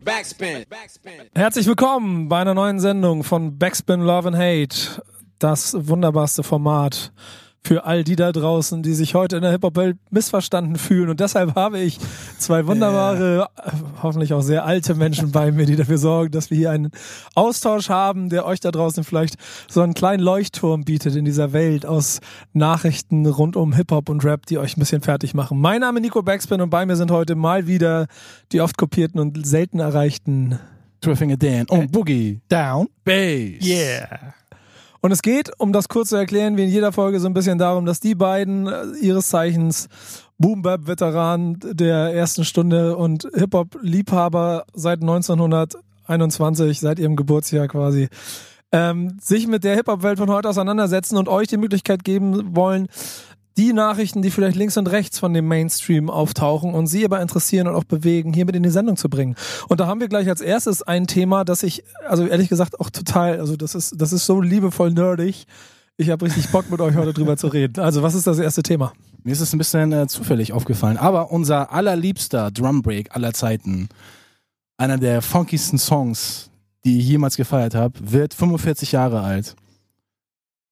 Backspin. Herzlich willkommen bei einer neuen Sendung von Backspin Love and Hate. Das wunderbarste Format für all die da draußen, die sich heute in der Hip-Hop-Welt missverstanden fühlen. Und deshalb habe ich zwei wunderbare, äh, hoffentlich auch sehr alte Menschen bei mir, die dafür sorgen, dass wir hier einen Austausch haben, der euch da draußen vielleicht so einen kleinen Leuchtturm bietet in dieser Welt aus Nachrichten rund um Hip-Hop und Rap, die euch ein bisschen fertig machen. Mein Name ist Nico Backspin und bei mir sind heute mal wieder die oft kopierten und selten erreichten Finger Dan und Boogie Down. Bass. Yeah. Und es geht, um das kurz zu erklären, wie in jeder Folge so ein bisschen darum, dass die beiden äh, ihres Zeichens Boom Bap Veteran der ersten Stunde und Hip Hop Liebhaber seit 1921, seit ihrem Geburtsjahr quasi, ähm, sich mit der Hip Hop Welt von heute auseinandersetzen und euch die Möglichkeit geben wollen, die Nachrichten, die vielleicht links und rechts von dem Mainstream auftauchen und sie aber interessieren und auch bewegen, hier mit in die Sendung zu bringen. Und da haben wir gleich als erstes ein Thema, das ich, also ehrlich gesagt auch total, also das ist, das ist so liebevoll nerdig. Ich habe richtig Bock mit euch heute drüber zu reden. Also was ist das erste Thema? Mir ist es ein bisschen äh, zufällig aufgefallen, aber unser allerliebster Drumbreak aller Zeiten, einer der funkiesten Songs, die ich jemals gefeiert habe, wird 45 Jahre alt.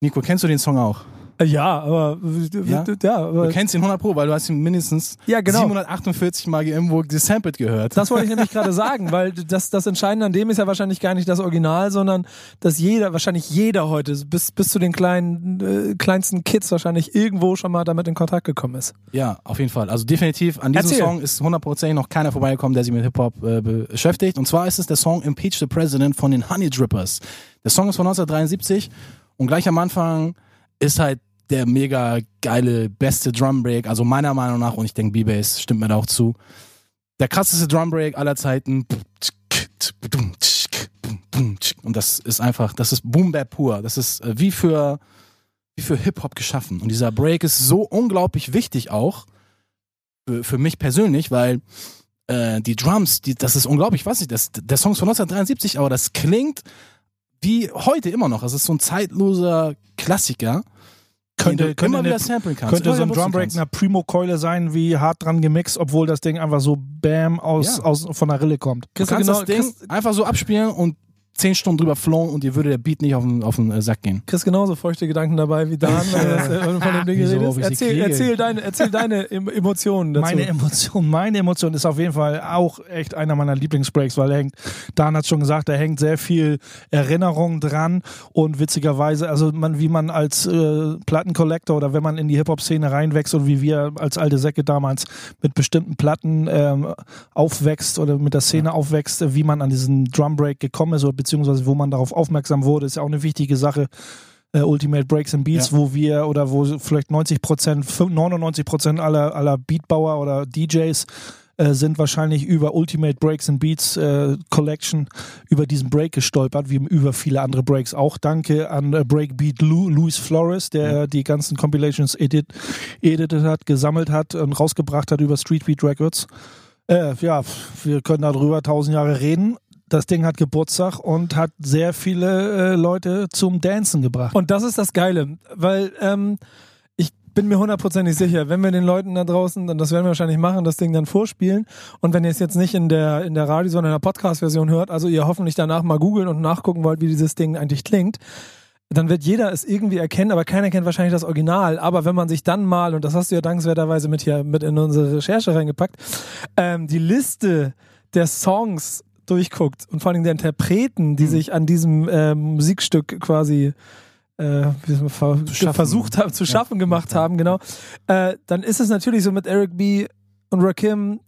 Nico, kennst du den Song auch? Ja, aber Ja? ja, aber Du kennst ihn 100 Pro, weil du hast ihn mindestens Ja, genau. 748 Mal irgendwo gesampled gehört. Das wollte ich nämlich gerade sagen, weil das, das Entscheidende an dem ist ja wahrscheinlich gar nicht das Original, sondern dass jeder, wahrscheinlich jeder heute, bis, bis zu den kleinen, äh, kleinsten Kids wahrscheinlich irgendwo schon mal damit in Kontakt gekommen ist. Ja, auf jeden Fall. Also definitiv, an diesem Erzähl. Song ist hundertprozentig noch keiner vorbeigekommen, der sich mit Hip-Hop äh, beschäftigt. Und zwar ist es der Song Impeach the President von den Honey Drippers. Der Song ist von 1973 und gleich am Anfang ist halt der mega geile, beste Drumbreak, also meiner Meinung nach, und ich denke B-Bass stimmt mir da auch zu, der krasseste Drumbreak aller Zeiten. Und das ist einfach, das ist Boom Bap pur. Das ist äh, wie für, wie für Hip-Hop geschaffen. Und dieser Break ist so unglaublich wichtig auch für, für mich persönlich, weil äh, die Drums, die, das ist unglaublich, ich weiß nicht, das, der Song ist von 1973, aber das klingt wie heute immer noch. Es ist so ein zeitloser Klassiker, Könnte- könnte eine- samplen kannst. Könnte immer so ein Drumbreak kannst. einer Primo-Keule sein, wie hart dran gemixt, obwohl das Ding einfach so bam aus, Ja. aus von der Rille kommt. Du Kriegst du kannst genau- das Ding kriegst- einfach so abspielen und zehn Stunden drüber flowen und dir würde der Beat nicht auf den, auf den äh, Sack gehen. Chris genauso feuchte Gedanken dabei wie Dan, wenn du das, äh, von dem Ding Wieso, redest. Erzähl, erzähl, deine, erzähl deine Em- Emotionen dazu. Meine Emotion, meine Emotion ist auf jeden Fall auch echt einer meiner Lieblingsbreaks, weil er hängt, Dan hat schon gesagt, da hängt sehr viel Erinnerung dran und witzigerweise, also man, wie man als äh, Plattencollector oder wenn man in die Hip-Hop-Szene reinwächst und wie wir als alte Säcke damals mit bestimmten Platten ähm, aufwächst oder mit der Szene aufwächst, äh, wie man an diesen Drumbreak gekommen ist oder beziehungsweise wo man darauf aufmerksam wurde, ist ja auch eine wichtige Sache. Äh, Ultimate Breaks and Beats, Ja. wo wir oder wo vielleicht 90 Prozent, 99 Prozent aller, aller Beatbauer oder DJs äh, sind wahrscheinlich über Ultimate Breaks and Beats äh, Collection über diesen Break gestolpert, wie über viele andere Breaks auch. Danke an äh, Breakbeat Lou, Luis Flores, der die ganzen Compilations edit, edited hat, gesammelt hat und rausgebracht hat über Streetbeat Records. Äh, ja, wir können darüber tausend Jahre reden. Das Ding hat Geburtstag und hat sehr viele äh, Leute zum Dancen gebracht. Und das ist das Geile, weil ähm, ich bin mir hundertprozentig sicher, wenn wir den Leuten da draußen, und das werden wir wahrscheinlich machen, das Ding dann vorspielen und wenn ihr es jetzt nicht in der, in der Radio, sondern in der Podcast-Version hört, also ihr hoffentlich danach mal googeln und nachgucken wollt, wie dieses Ding eigentlich klingt, dann wird jeder es irgendwie erkennen, aber keiner kennt wahrscheinlich das Original. Aber wenn man sich dann mal, und das hast du ja dankenswerterweise mit hier mit in unsere Recherche reingepackt, ähm, die Liste der Songs durchguckt und vor allem der Interpreten, die sich an diesem ähm, Musikstück quasi äh, ver schaffen. versucht haben, zu schaffen gemacht haben, genau, äh, dann ist es natürlich so mit Eric B. und Rakim,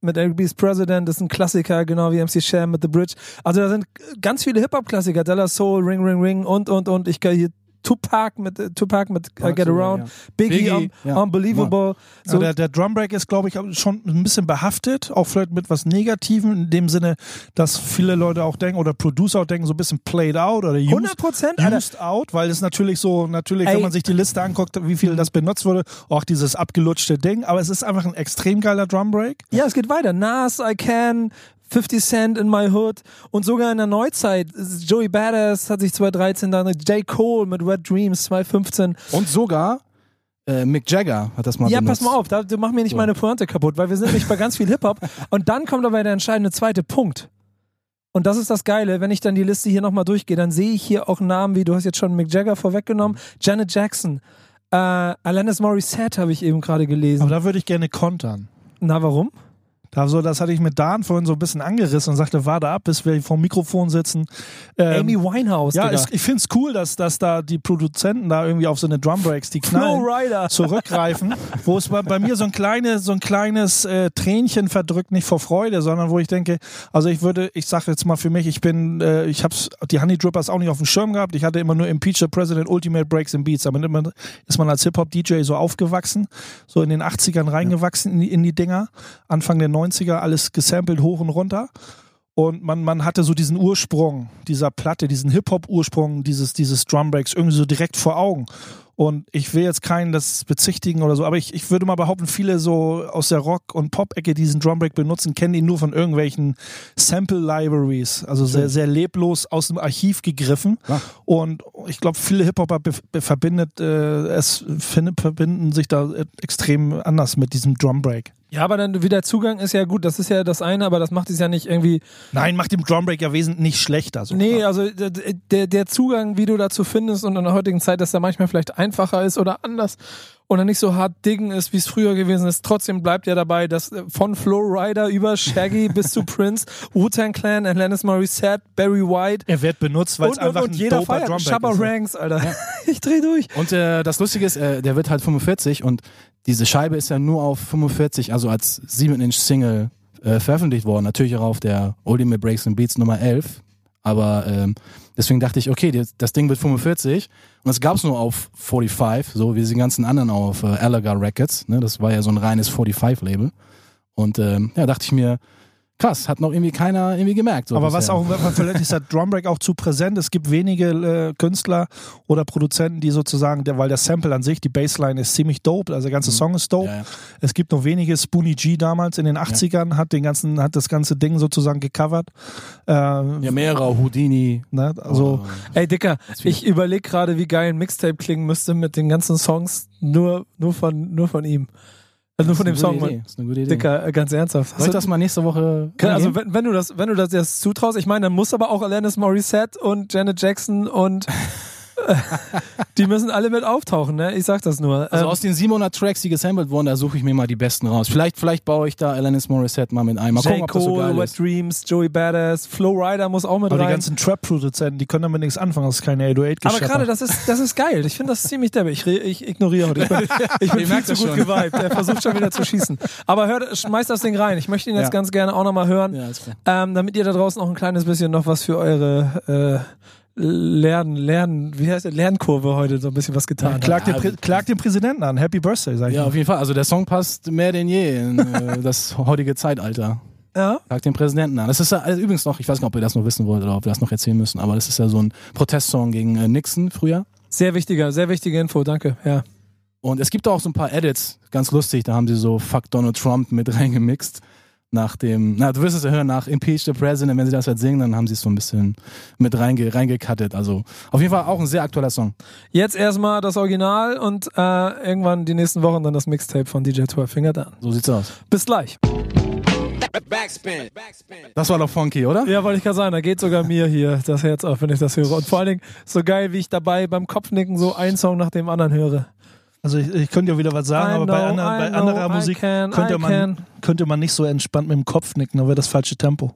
mit Eric B's President, das ist ein Klassiker, genau wie MC Sham mit The Bridge. Also da sind ganz viele Hip-Hop-Klassiker, Della Soul, Ring Ring Ring und und und. Ich gehe hier Tupac mit äh, Tupac mit äh, Get Around. Biggie, Biggie, un ja. Unbelievable. So, Ja, der, der Drumbreak ist, glaube ich, schon ein bisschen behaftet, auch vielleicht mit was Negativem, in dem Sinne, dass viele Leute auch denken, oder Producer auch denken, so ein bisschen played out oder used, 100 Prozent, Alter. used out, weil es natürlich so, natürlich, Ey. wenn man sich die Liste anguckt, wie viel das benutzt wurde, auch dieses abgelutschte Ding, aber es ist einfach ein extrem geiler Drumbreak. Ja, es geht weiter. Nas, I Can, 50 Cent in My Hood und sogar in der Neuzeit. Joey Badass hat sich 2013 dann, J. Cole mit Red Dreams 2015. Und sogar äh, Mick Jagger hat das mal Ja, benutzt. pass mal auf, da, du mach mir nicht So. meine Pointe kaputt, weil wir sind nämlich bei ganz viel Hip-Hop. Und dann kommt aber der entscheidende zweite Punkt. Und das ist das Geile, wenn ich dann die Liste hier nochmal durchgehe, dann sehe ich hier auch Namen wie, du hast jetzt schon Mick Jagger vorweggenommen, Janet Jackson, äh, Alanis Morissette habe ich eben gerade gelesen. Aber da würde ich gerne kontern. Na, warum? Da so, das hatte ich mit Dan vorhin so ein bisschen angerissen und sagte, warte ab, bis wir vor dem Mikrofon sitzen. Ähm, Amy Winehouse, ja, es, ich finde es cool, dass, dass da die Produzenten da irgendwie auf so eine Drumbreaks, die knallen, Rider. zurückgreifen, wo es bei, bei mir so ein, kleine, so ein kleines äh, Tränchen verdrückt, nicht vor Freude, sondern wo ich denke, also ich würde, ich sage jetzt mal für mich, ich bin, äh, ich habe die Honey Drippers auch nicht auf dem Schirm gehabt, ich hatte immer nur Impeach the President, Ultimate Breaks and Beats, aber immer ist man als Hip-Hop-DJ so aufgewachsen, so in den 80ern reingewachsen in, die, in die Dinger, Anfang der 90er, alles gesampelt hoch und runter. Und man, man hatte so diesen Ursprung dieser Platte, diesen Hip-Hop-Ursprung dieses, dieses Drumbreaks irgendwie so direkt vor Augen. Und ich will jetzt keinen das bezichtigen oder so, aber ich, ich würde mal behaupten, viele so aus der Rock- und Pop-Ecke die diesen Drumbreak benutzen, kennen ihn nur von irgendwelchen Sample-Libraries, also sehr, sehr leblos aus dem Archiv gegriffen. Ja. Und ich glaube, viele Hip-Hopper verbindet, äh, es find, verbinden sich da äh, extrem anders mit diesem Drumbreak. Ja, aber dann wieder Zugang ist ja gut, das ist ja das eine, aber das macht es ja nicht irgendwie. Nein, macht dem Drumbreak ja wesentlich nicht schlechter. So. Nee, also der, der Zugang, wie du dazu findest und in der heutigen Zeit, dass der manchmal vielleicht einfacher ist oder anders oder nicht so hart diggen ist, wie es früher gewesen ist. Trotzdem bleibt ja dabei, dass äh, von Flow Rider über Shaggy bis zu Prince, Wu-Tang Clan, Alanis Morissette, Barry White Er wird benutzt, weil es und, und, einfach und ein jeder doper feiert. Drumbreak Shabba ist. Ranks, Alter. Ich dreh durch. Und äh, das Lustige ist, äh, der wird halt 45 und diese Scheibe ist ja nur auf 45, also als 7-Inch-Single äh, veröffentlicht worden. Natürlich auch auf der Ultimate Breaks and Beats Nummer 11. Aber ähm, deswegen dachte ich, okay, das, Ding wird 45 und das gab's nur auf 45, so wie die ganzen anderen auf äh, Alaga Records. Ne? Das war ja so ein reines 45-Label. Und ähm, ja, dachte ich mir, krass, hat noch irgendwie keiner irgendwie gemerkt. So Aber was bisher. auch, vielleicht ist der Drumbreak auch zu präsent. Es gibt wenige äh, Künstler oder Produzenten, die sozusagen, der, weil der Sample an sich, die Bassline ist ziemlich dope, also der ganze Song ist dope. Mhm. Ja, ja. Es gibt noch wenige. Spoonie G damals in den 80ern hat den ganzen, hat das ganze Ding sozusagen gecovert. Äh, Ja, mehrere, Houdini. ne? Also äh, Ey, Dicker, ich überlege gerade, wie geil ein Mixtape klingen müsste mit den ganzen Songs nur, nur, von, nur von ihm. Also nur von dem Song. Idee. Das ist eine gute Idee. Dicker, äh, ganz ernsthaft. Soll ich du- das mal nächste Woche Kann- Also wenn, wenn du das, wenn du das jetzt zutraust, ich meine, dann muss aber auch Alanis Morissette und Janet Jackson und die müssen alle mit auftauchen, ne? Ich sag das nur. Also Ähm, aus den 700 Tracks, die gesampelt wurden, da suche ich mir mal die besten raus. Vielleicht, vielleicht baue ich da Alanis Morissette mal mit ein. Mal gucken, J. ob das so Cole, geil Wet ist. Dreams, Joey Badass, Flow Rider muss auch mit aber die rein. ganzen Trap-Produzenten, die können damit nichts anfangen. Das ist keine 808 aber gerade das ist, das ist geil. Ich finde das ziemlich deppig. Ich, ich ignoriere heute. Ich bin, ich bin viel zu gut schon. geweibt. Er versucht schon wieder zu schießen. Aber hört, schmeißt das Ding rein. Ich möchte ihn jetzt Ja. ganz gerne auch nochmal hören. Ja, ist klar. Ähm, damit ihr da draußen auch ein kleines bisschen noch was für eure äh, Lernen, Lernen, wie heißt das, Lernkurve heute so ein bisschen was getan habt. Klag, den Ja, Prä- klag den Präsidenten an. Happy Birthday, sag ich Ja, mal. auf jeden Fall. Also der Song passt mehr denn je in äh, das heutige Zeitalter. Ja? Sag den Präsidenten an. Das ist ja also übrigens noch, ich weiß nicht, ob ihr das noch wissen wollt oder ob wir das noch erzählen müssen, aber das ist ja so ein Protestsong gegen äh, Nixon früher. Sehr wichtiger, sehr wichtige Info, danke. Ja. Und es gibt auch so ein paar Edits, ganz lustig, da haben sie so Fuck Donald Trump mit reingemixt. Nach dem, na, du wirst es ja hören, nach Impeach the President, wenn sie das halt singen, dann haben sie es so ein bisschen mit reinge, reingekattet. Also auf jeden Fall auch ein sehr aktueller Song. Jetzt erstmal das Original und äh, irgendwann die nächsten Wochen dann das Mixtape von DJ 12 Finger Down. So sieht's aus. Bis gleich. Backspin. Backspin. Das war doch funky, oder? Ja, wollte ich gerade sagen, da geht sogar mir hier das Herz auf, wenn ich das höre. Und vor allen Dingen so geil, wie ich dabei beim Kopfnicken so einen Song nach dem anderen höre. Also ich, ich könnte ja wieder was sagen, I aber bei, know, I bei know, anderer Musik can, könnte man, könnte man nicht so entspannt mit dem Kopf nicken, dann wäre das falsche Tempo.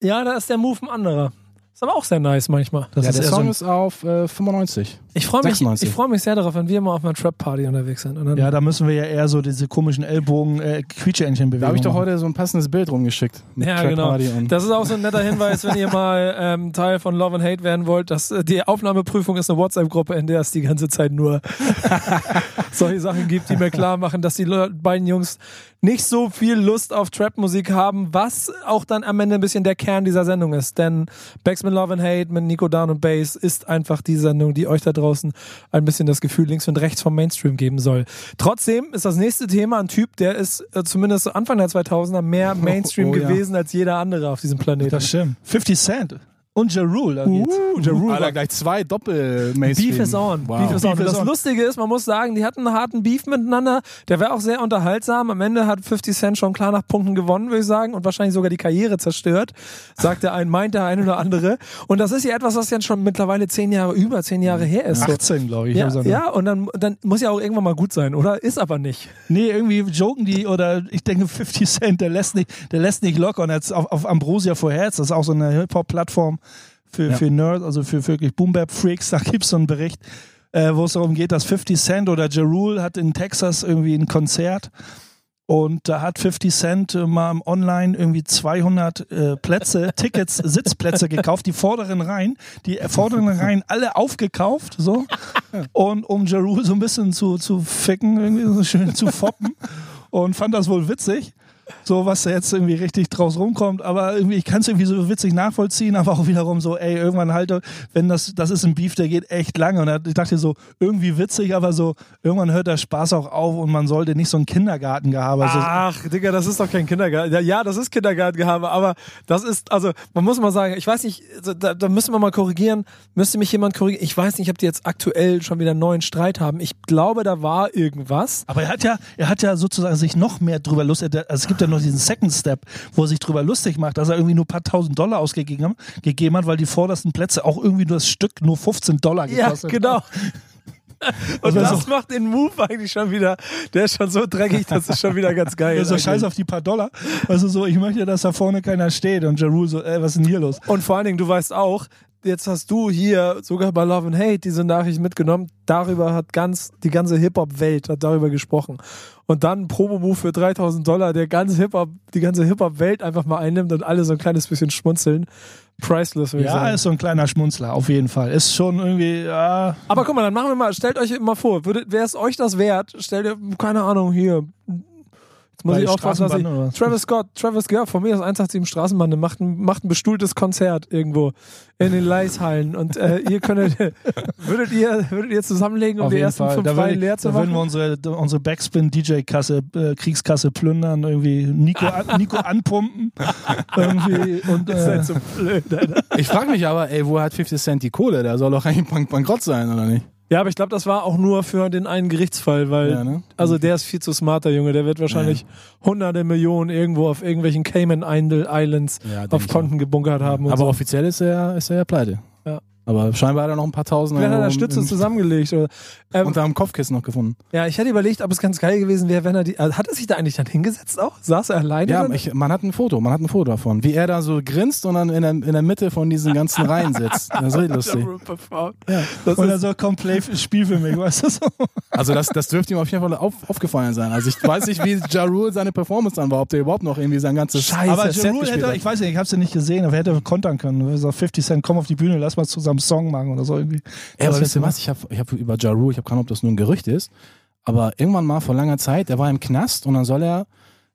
Ja, da ist der Move ein anderer. Ist aber auch sehr nice manchmal. Das ja, ist der so Song ist auf äh, 95. Ich freue mich, 96. ich freu mich sehr darauf, wenn wir mal auf einer Trap-Party unterwegs sind. Und dann ja, da müssen wir ja eher so diese komischen Ellbogen, äh, quietscheentchen bewegen. Da habe ich doch heute so ein passendes Bild rumgeschickt. Ja, Trap genau. Das ist auch so ein netter Hinweis, wenn ihr mal ähm, Teil von Love and Hate werden wollt. Dass, äh, die Aufnahmeprüfung ist eine WhatsApp-Gruppe, in der es die ganze Zeit nur solche Sachen gibt, die mir klar machen, dass die beiden Jungs nicht so viel Lust auf Trap-Musik haben, was auch dann am Ende ein bisschen der Kern dieser Sendung ist. Denn Backspin Love and Hate mit Nico Down und Bass ist einfach die Sendung, die euch da draußen ein bisschen das Gefühl links und rechts vom Mainstream geben soll. Trotzdem ist das nächste Thema ein Typ, der ist äh, zumindest Anfang der 2000er mehr Mainstream oh ja. gewesen als jeder andere auf diesem Planeten. Das stimmt. 50 Cent. Und Ja Rule, da geht's. Uh, Ja Rule Alter, war gleich zwei doppel mainstream Beef is on. Wow. Beef is on. Beef Und is das on. Lustige ist, man muss sagen, die hatten einen harten Beef miteinander. Der war auch sehr unterhaltsam. Am Ende hat 50 Cent schon klar nach Punkten gewonnen, würde ich sagen, und wahrscheinlich sogar die Karriere zerstört. Sagt der ein, meint der ein oder andere. Und das ist ja etwas, was jetzt schon mittlerweile zehn Jahre, über zehn Jahre her ist. So. 18, glaube ich. Ja, Also, ja, und dann, dann muss ja auch irgendwann mal gut sein, oder? Ist aber nicht. Nee, irgendwie joken die oder ich denke 50 Cent, der lässt nicht, der lässt nicht locker. Und jetzt auf, auf Ambrosia for Heads, das ist auch so eine Hip-Hop-Plattform für, Ja. für Nerds, also für wirklich Boom-Bap-Freaks, da gibt es so einen Bericht, äh, wo es darum geht, dass 50 Cent oder Ja Rule hat in Texas irgendwie ein Konzert und da hat 50 Cent äh, mal online irgendwie 200 äh, Plätze, Tickets, Sitzplätze gekauft, die vorderen Reihen, die vorderen Reihen alle aufgekauft, so. Und um Ja Rule so ein bisschen zu, zu ficken, irgendwie so schön zu foppen. Und fand das wohl witzig. So, was da jetzt irgendwie richtig draus rumkommt. Aber irgendwie, ich kann es irgendwie so witzig nachvollziehen, aber auch wiederum so, ey, irgendwann halt, wenn das, das ist ein Beef, der geht echt lange. Und ich dachte so, irgendwie witzig, aber so, irgendwann hört der Spaß auch auf und man sollte nicht so ein Kindergartengehabe. Also, Ach, Digga, das ist doch kein Kindergarten. Ja, ja, das ist Kindergartengehabe, aber das ist, also, man muss mal sagen, ich weiß nicht, da, da müssen wir mal korrigieren, müsste mich jemand korrigieren. Ich weiß nicht, ob die jetzt aktuell schon wieder einen neuen Streit haben. Ich glaube, da war irgendwas. Aber er hat ja, er hat ja sozusagen sich noch mehr drüber lustig. Also es gibt ja noch diesen Second Step, wo er sich drüber lustig macht, dass er irgendwie nur ein paar tausend Dollar ausgegeben hat- gegeben hat, weil die vordersten Plätze auch irgendwie nur das Stück nur 15 Dollar Ja, gekostet genau. Und Also das macht den Move eigentlich schon wieder, der ist schon so dreckig, das ist schon wieder ganz geil. Ja, so scheiß auf die paar Dollar. Also so, ich möchte, dass da vorne keiner steht. Und Ja Rule so, ey, was ist denn hier los? Und vor allen Dingen, du weißt auch, jetzt hast du hier sogar bei Love and Hate diese Nachricht mitgenommen. Darüber hat ganz, die ganze Hip-Hop-Welt hat darüber gesprochen. Und dann ein Promo-Move für 3000 Dollar, der ganz Hip-Hop, die ganze Hip-Hop-Welt einfach mal einnimmt und alle so ein kleines bisschen schmunzeln. Priceless, würde ich Ja, sagen. ist so ein kleiner Schmunzler, auf jeden Fall. Ist schon irgendwie, ja. Aber guck mal, dann machen wir mal, stellt euch mal vor, wäre es euch das wert? Stellt ihr, keine Ahnung, hier. Jetzt muss Bei ich aufpassen, was ich. Oder? Travis Scott, Travis Scott, von mir aus 187 Straßenbahn, macht ein, macht ein bestuhltes Konzert irgendwo in den Leishallen. Und äh, ihr könntet, würdet ihr, würdet ihr zusammenlegen, um Auf die ersten Fall. fünf Da, Reihen leer zu da würden wir machen? unsere, unsere Backspin-DJ-Kasse, äh, Kriegskasse plündern, irgendwie Nico, an, Nico anpumpen. irgendwie und ist äh, halt so blöd. Ich frage mich aber, ey, woher hat 50 Cent die Kohle? Der soll doch eigentlich bank bankrott sein, oder nicht? Ja, aber ich glaube, das war auch nur für den einen Gerichtsfall, weil, Ja, ne? also der ist viel zu smart, der Junge. Der wird wahrscheinlich hunderte Millionen irgendwo auf irgendwelchen Cayman Islands Ja, auf Konten gebunkert haben. Und Aber so. offiziell ist er, ist er ja pleite. Ja. Aber scheinbar hat er noch ein paar tausend Vielleicht hat er Stütze zusammengelegt. Oder, ähm, unter dem Kopfkissen noch gefunden. ja, ich hätte überlegt, ob es ganz geil gewesen wäre, wenn er die. Also hat er sich da eigentlich dann hingesetzt auch? Saß er alleine? Ja, ich, man hat ein Foto, man hat ein Foto davon, wie er da so grinst und dann in der, in der Mitte von diesen ganzen Reihen sitzt. Das ist richtig lustig. Ja. Das und er so kommt Play Spiel für mich, weißt du so? Also das, das dürfte ihm auf jeden Fall auf, aufgefallen sein. Also ich weiß nicht, wie Ja Rule seine Performance dann war, ob der überhaupt noch irgendwie sein ganzes Scheiße, Aber Ja Rule hätte, ich weiß nicht, ich hab's ja nicht gesehen, aber er hätte kontern können. Er sagt 50 Cent, komm auf die Bühne, lass mal zusammen einen Song machen oder so irgendwie. Ja, aber wisst ihr was? Ich habe ich hab über Ja Rule, ich habe keine Ahnung, ob das nur ein Gerücht ist, aber irgendwann mal vor langer Zeit, der war im Knast und dann soll er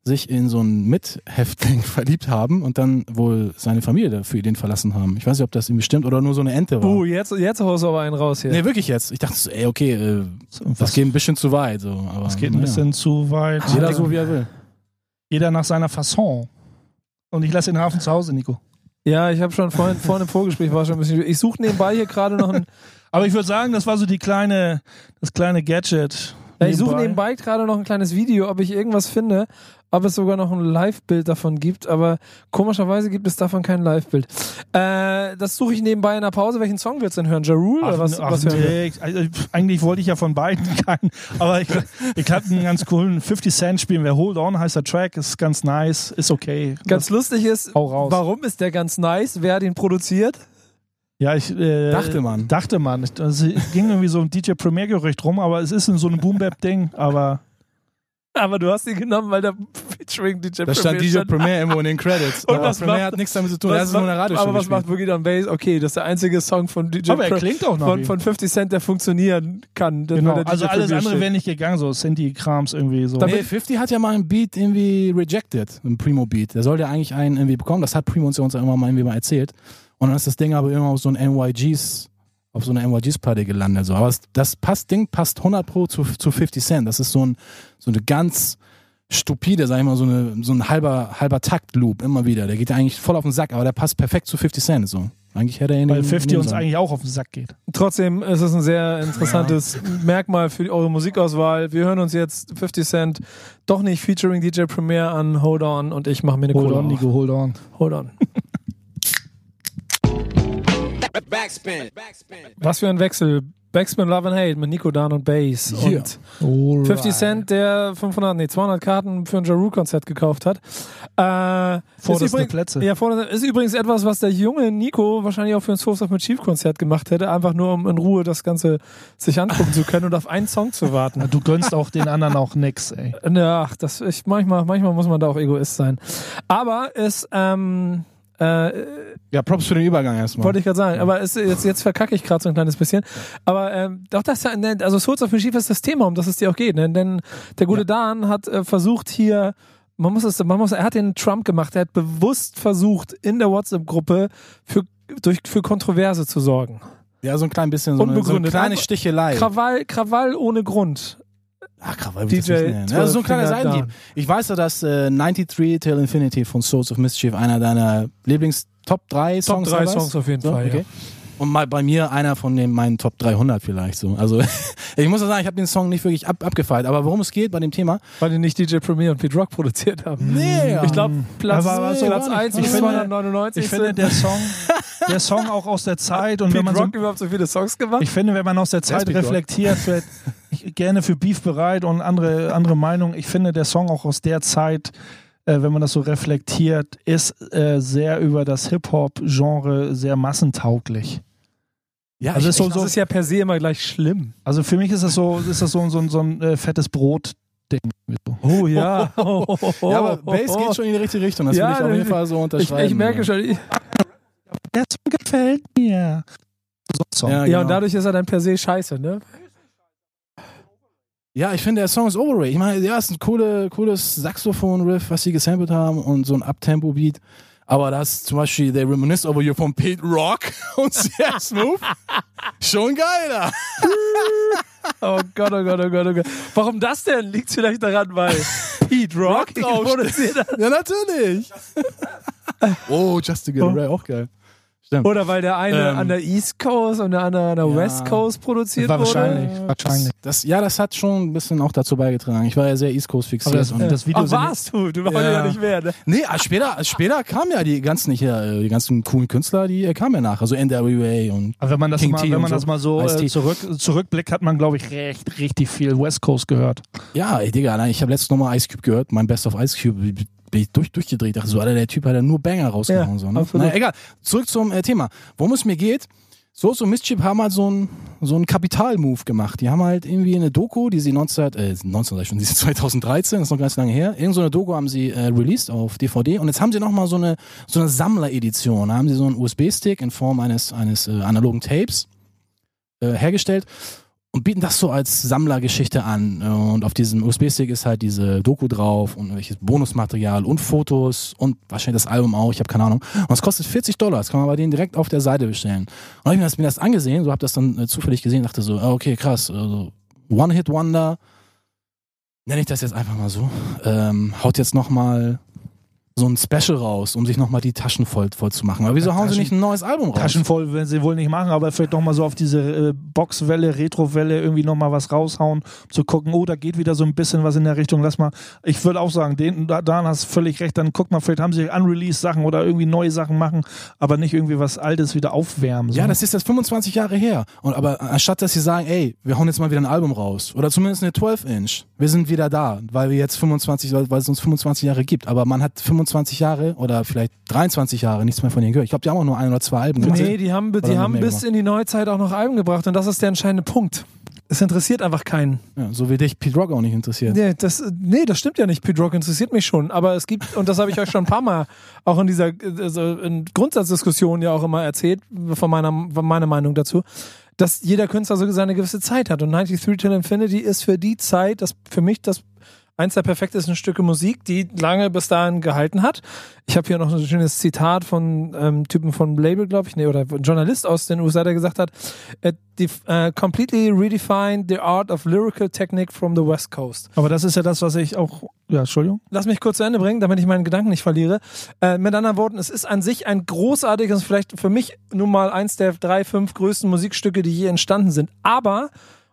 sich in so einen Mithäftling verliebt haben und dann wohl seine Familie für ihn verlassen haben. Ich weiß nicht, ob das irgendwie stimmt oder nur so eine Ente war. uh, jetzt, jetzt haust du aber einen raus hier. Nee, wirklich jetzt. Ich dachte so, ey, okay, äh, das Was, geht ein bisschen zu weit. So. Aber, das geht ein naja. bisschen zu weit. Jeder so, wie er will. Jeder nach seiner Fasson. Und ich lasse den Hafen zu Hause, Nico. Ja, ich habe schon vorhin, vorhin im Vorgespräch war schon ein bisschen. Ich suche nebenbei hier gerade noch ein. Aber ich würde sagen, das war so die kleine, das kleine Gadget. Ja, ich suche nebenbei gerade noch ein kleines Video, ob ich irgendwas finde, ob es sogar noch ein Live-Bild davon gibt, aber komischerweise gibt es davon kein Live-Bild. Äh, das suche ich nebenbei in der Pause. Welchen Song willst du denn hören? Ja Rule Ach, oder was? ach, was hören wir? nee, also, eigentlich wollte ich ja von beiden keinen, aber ich, ich hatte einen ganz coolen 50 Cent spielen. Wer Hold On heißt der Track, ist ganz nice, ist okay. Ganz lustig ist, warum ist der ganz nice? Wer hat ihn produziert? Ja, ich äh, Dachte man. Dachte man. Ich- es ging irgendwie so ein DJ Premier Gerücht rum, aber es ist in so einem Boom Bap Ding, aber Aber du hast ihn genommen, weil der Featuring DJ Da stand DJ Premier irgendwo in den Credits. Und aber was Premier macht- hat nichts damit zu tun. Er ist nur eine Radioshow aber was gespielt. macht Boogie Down Bass? Okay, das ist der einzige Song von DJ aber er klingt auch noch. von, von 50 Cent, der funktionieren kann. Das genau. Also DJ alles Premier andere wäre nicht gegangen, so Sinti-Krams irgendwie so. Nee, 50 hat ja mal einen Beat irgendwie rejected, einen Primo-Beat. Der sollte ja eigentlich einen irgendwie bekommen. Das hat Primo uns ja uns ja immer mal irgendwie mal erzählt. Und dann ist das Ding aber immer auf so ein NYGs, auf so eine NYGs-Party gelandet. So. Aber das passt, Ding passt 100 Pro zu, zu 50 Cent. Das ist so, ein, so eine ganz stupide, sag ich mal, so, eine, so ein halber, halber Takt-Loop immer wieder. Der geht ja eigentlich voll auf den Sack, aber der passt perfekt zu 50 Cent. So. eigentlich hätte er ihn Weil nehmen 50 uns sollen. eigentlich auch auf den Sack geht. Trotzdem ist es ein sehr interessantes Merkmal für eure Musikauswahl. Wir hören uns jetzt 50 Cent doch nicht featuring DJ Premier an Hold On und ich mache mir eine Hold Cola on. Nico, hold on. Hold On. Backspin. Backspin. Was für ein Wechsel. Backspin Love and Hate mit Nico Dan und Bass. Yeah. Und 50 Cent, der 500, nee, 200 Karten für ein Ja Rule-Konzert gekauft hat. Äh, Vorderste ist übrigens- Plätze. Ja, vorne ist übrigens etwas, was der junge Nico wahrscheinlich auch für ein Source of Chief Konzert gemacht hätte, einfach nur um in Ruhe das Ganze sich angucken zu können und auf einen Song zu warten. Du gönnst auch den anderen auch nix, ey. Ja, ach, das ich manchmal, manchmal muss man da auch Egoist sein. Aber es, ähm, äh, Ja, Props für den Übergang erstmal. wollte ich gerade sagen, aber es, jetzt, jetzt verkacke ich gerade so ein kleines bisschen. Aber ähm, doch, das, ne, also Souls of Mischief ist das Thema, um das es dir auch geht. Ne? Denn der gute Dan hat äh, versucht hier, man muss es, man muss, er hat den Trump gemacht, er hat bewusst versucht, in der WhatsApp-Gruppe für, durch, für Kontroverse zu sorgen. Ja, so ein klein bisschen, so eine, so eine kleine Stichelei. Krawall, Krawall ohne Grund. Ach, Krawall will ich DJ das nicht nennen. Ja, so ein kleiner 12 Finger Seitenhieb. Ich weiß ja, dass äh, 93 Till Infinity von Souls of Mischief einer deiner Lieblings-Top 3 Top Songs drei war. Songs auf jeden So, Fall. okay. Ja. Und mal bei mir einer von den, meinen Top 300 vielleicht so. Also ich muss ja sagen, ich habe den Song nicht wirklich ab, abgefeiert. Aber worum es geht bei dem Thema? Weil die nicht DJ Premier und Pete Rock produziert haben. Nee, Ich glaube, Platz, Aber- so Platz gar 1 nicht. bis Ich finde- 299 Ich finde, der Song, der Song auch aus der Zeit und Pete wenn man so, Rock überhaupt so viele Songs gemacht? ich finde, wenn man aus der Zeit Rock? reflektiert, ich, gerne für Beef bereit und andere, andere Meinung. Ich finde, der Song auch aus der Zeit, äh, wenn man das so reflektiert, ist äh, sehr über das Hip-Hop-Genre sehr massentauglich. Ja, Also ich, ist so- ich, das ist ja per se immer gleich schlimm. Also für mich ist das so, ist das so, so, so ein äh, fettes Brot-Ding. So. Oh ja. Oh, ja, aber Bass geht schon in die richtige Richtung. Das Ja, will ich auf jeden ich- Fall so Ich, unterschreiben. ich merke schon. Ich, Der Song gefällt mir. So Song. Ja, ja, genau. und dadurch ist er dann per se scheiße, ne? Ja, ich finde, der Song ist overrated. Ich meine, ja, es ist ein coole, cooles Saxophon-Riff, was sie gesampelt haben und so ein Uptempo-Beat. Aber das zum Beispiel, they reminisce over you von Pete Rock und sehr smooth. Schon geil, da. Oh Gott, oh Gott, oh Gott, oh Gott. Warum das denn? Liegt vielleicht daran, weil Pete Rock, draufsteht. produziert hat? Ja, natürlich. oh, Just to Get Away, auch geil. Stimmt. Oder weil der eine Ähm. an der East Coast und der andere an der Ja. West Coast produziert War wurde? wahrscheinlich, wahrscheinlich. Das, ja, das hat schon ein bisschen auch dazu beigetragen. Ich war ja sehr East Coast fixiert. Aber das, und- das Video Ach, warst du? Du warst Ja. ja nicht mehr, ne? Nee, als später, als später kamen ja die ganzen hier, äh, die ganzen coolen Künstler, die äh, kamen ja nach. Also NWA und Aber wenn man das King mal, T wenn man so. das mal so äh, zurück, zurückblickt, hat man, glaube ich, recht, richtig viel West Coast gehört. ja, ey, Digga, ich habe letztens nochmal Ice Cube gehört, mein Best of Ice Cube, bin ich durch, durchgedreht. Dachte so, Alter, der Typ hat ja nur Banger rausgehauen. Ja, so, ne? absolut. Naja, egal. Zurück zum äh, Thema. Worum es mir geht, so so Mischief haben halt so einen so einen Kapital-Move gemacht. Die haben halt irgendwie eine Doku, die sie 19, äh, 19 sag ich schon, die ist 2013, das ist noch ganz lange her. Irgend so eine Doku haben sie äh, released auf DVD und jetzt haben sie nochmal so eine so eine Sammler-Edition. Da haben sie so einen USB-Stick in Form eines eines äh, analogen Tapes äh, hergestellt und bieten das so als Sammlergeschichte an. Äh, Und auf diesem USB-Stick ist halt diese Doku drauf und welches Bonusmaterial und Fotos und wahrscheinlich das Album auch, ich habe keine Ahnung. Und es kostet 40 Dollar, das kann man bei denen direkt auf der Seite bestellen. Und hab ich mir das, mir das angesehen, so habe das dann äh, zufällig gesehen, dachte so, ah, okay, krass, also One-Hit-Wonder, nenne ich das jetzt einfach mal so, ähm, haut jetzt nochmal so ein Special raus, um sich nochmal die Taschen voll, voll zu machen. Aber wieso Ja, hauen sie Taschen- nicht ein neues Album raus? Taschen voll werden sie wohl nicht machen, aber vielleicht doch mal so auf diese äh, Boxwelle, Retrowelle irgendwie nochmal was raushauen, um zu gucken, oh, da geht wieder so ein bisschen was in der Richtung. Lass mal, ich würde auch sagen, den, da, Dan hast völlig recht, dann guck mal, vielleicht haben sie unreleased Sachen oder irgendwie neue Sachen machen, aber nicht irgendwie was Altes wieder aufwärmen. So. Ja, das ist jetzt 25 Jahre her. Und aber anstatt dass sie sagen, ey, wir hauen jetzt mal wieder ein Album raus oder zumindest eine 12-Inch, wir sind wieder da, weil wir jetzt 25, weil weil es uns 25 Jahre gibt. Aber man hat 25 Jahre oder vielleicht 23 Jahre nichts mehr von denen gehört. Ich glaube, die haben auch nur ein oder zwei Alben gemacht. Nee, die haben, die haben bis gemacht? in die Neuzeit auch noch Alben gebracht und das ist der entscheidende Punkt. Es interessiert einfach keinen. Ja, so wie dich Pete Rock auch nicht interessiert. Nee das, nee, das stimmt ja nicht. Pete Rock interessiert mich schon. Aber es gibt, und das habe ich euch schon ein paar Mal auch in dieser also in Grundsatzdiskussion ja auch immer erzählt, von meiner, von meiner Meinung dazu, dass jeder Künstler so seine gewisse Zeit hat. Und 93 Till Infinity ist für die Zeit das für mich das eins der perfektesten Stücke Musik, die lange bis dahin gehalten hat. Ich habe hier noch ein schönes Zitat von ähm, Typen von Label, glaube ich, nee, oder Journalist aus den USA, der gesagt hat, it def- uh, completely redefined the art of lyrical technique from the West Coast. Aber das ist ja das, was ich auch. Ja, Entschuldigung. Lass mich kurz zu Ende bringen, damit ich meinen Gedanken nicht verliere. Äh, mit anderen Worten, es ist an sich ein großartiges, vielleicht für mich nun mal eins der drei, fünf größten Musikstücke, die je entstanden sind. Aber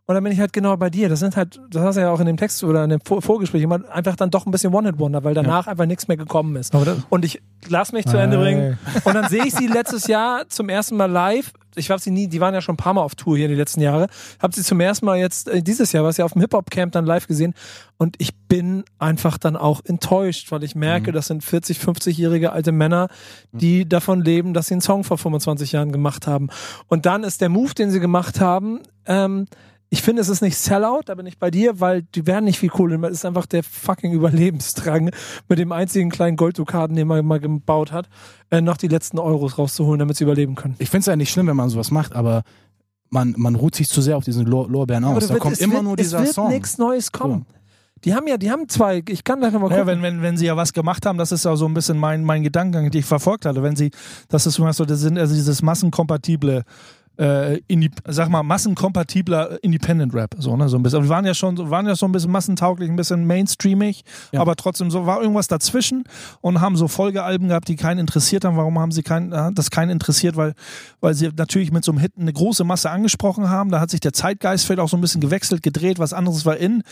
und dann bin ich halt genau bei dir. Das sind halt, das hast du ja auch in dem Text oder in dem Vor Vorgespräch immer einfach dann doch ein bisschen One-Hit-Wonder, weil danach einfach nichts mehr gekommen ist. Und ich lass mich zu Ende bringen. Und dann sehe ich sie letztes Jahr zum ersten Mal live. Ich habe sie nie, die waren ja schon ein paar Mal auf Tour hier die letzten Jahre. Habe sie zum ersten Mal jetzt äh, dieses Jahr, was ja auf dem Hip-Hop-Camp dann live gesehen. Und ich bin einfach dann auch enttäuscht, weil ich merke, das sind 40, 50-jährige alte Männer, die davon leben, dass sie einen Song vor 25 Jahren gemacht haben. Und dann ist der Move, den sie gemacht haben, ähm, ich finde, es ist nicht Sellout, da bin ich bei dir, weil die werden nicht viel Kohle. Es ist einfach der fucking Überlebensdrang, mit dem einzigen kleinen Golddukaten, den man mal gebaut hat, äh, noch die letzten Euros rauszuholen, damit sie überleben können. Ich finde es ja nicht schlimm, wenn man sowas macht, aber man, man ruht sich zu sehr auf diesen Lor Lorbeeren aus. Da wird- kommt immer wird, nur dieser es wird Song. nichts Neues kommen. Die haben ja, die haben zwei, ich kann gleich nochmal Ja, gucken. wenn, wenn, wenn sie ja was gemacht haben, das ist ja so ein bisschen mein, mein Gedankengang, den ich verfolgt hatte. Wenn sie, das ist so, das sind also dieses massenkompatible, äh, Indi sag mal, massenkompatibler Independent Rap, so, ne, so ein bisschen. Wir waren ja schon, so- waren ja so ein bisschen massentauglich, ein bisschen mainstreamig, Ja. aber trotzdem so, war irgendwas dazwischen und haben so Folgealben gehabt, die keinen interessiert haben. Warum haben sie keinen, äh, das keinen interessiert? Weil, weil sie natürlich mit so einem Hit eine große Masse angesprochen haben. Da hat sich der Zeitgeist vielleicht auch so ein bisschen gewechselt, gedreht, was anderes war in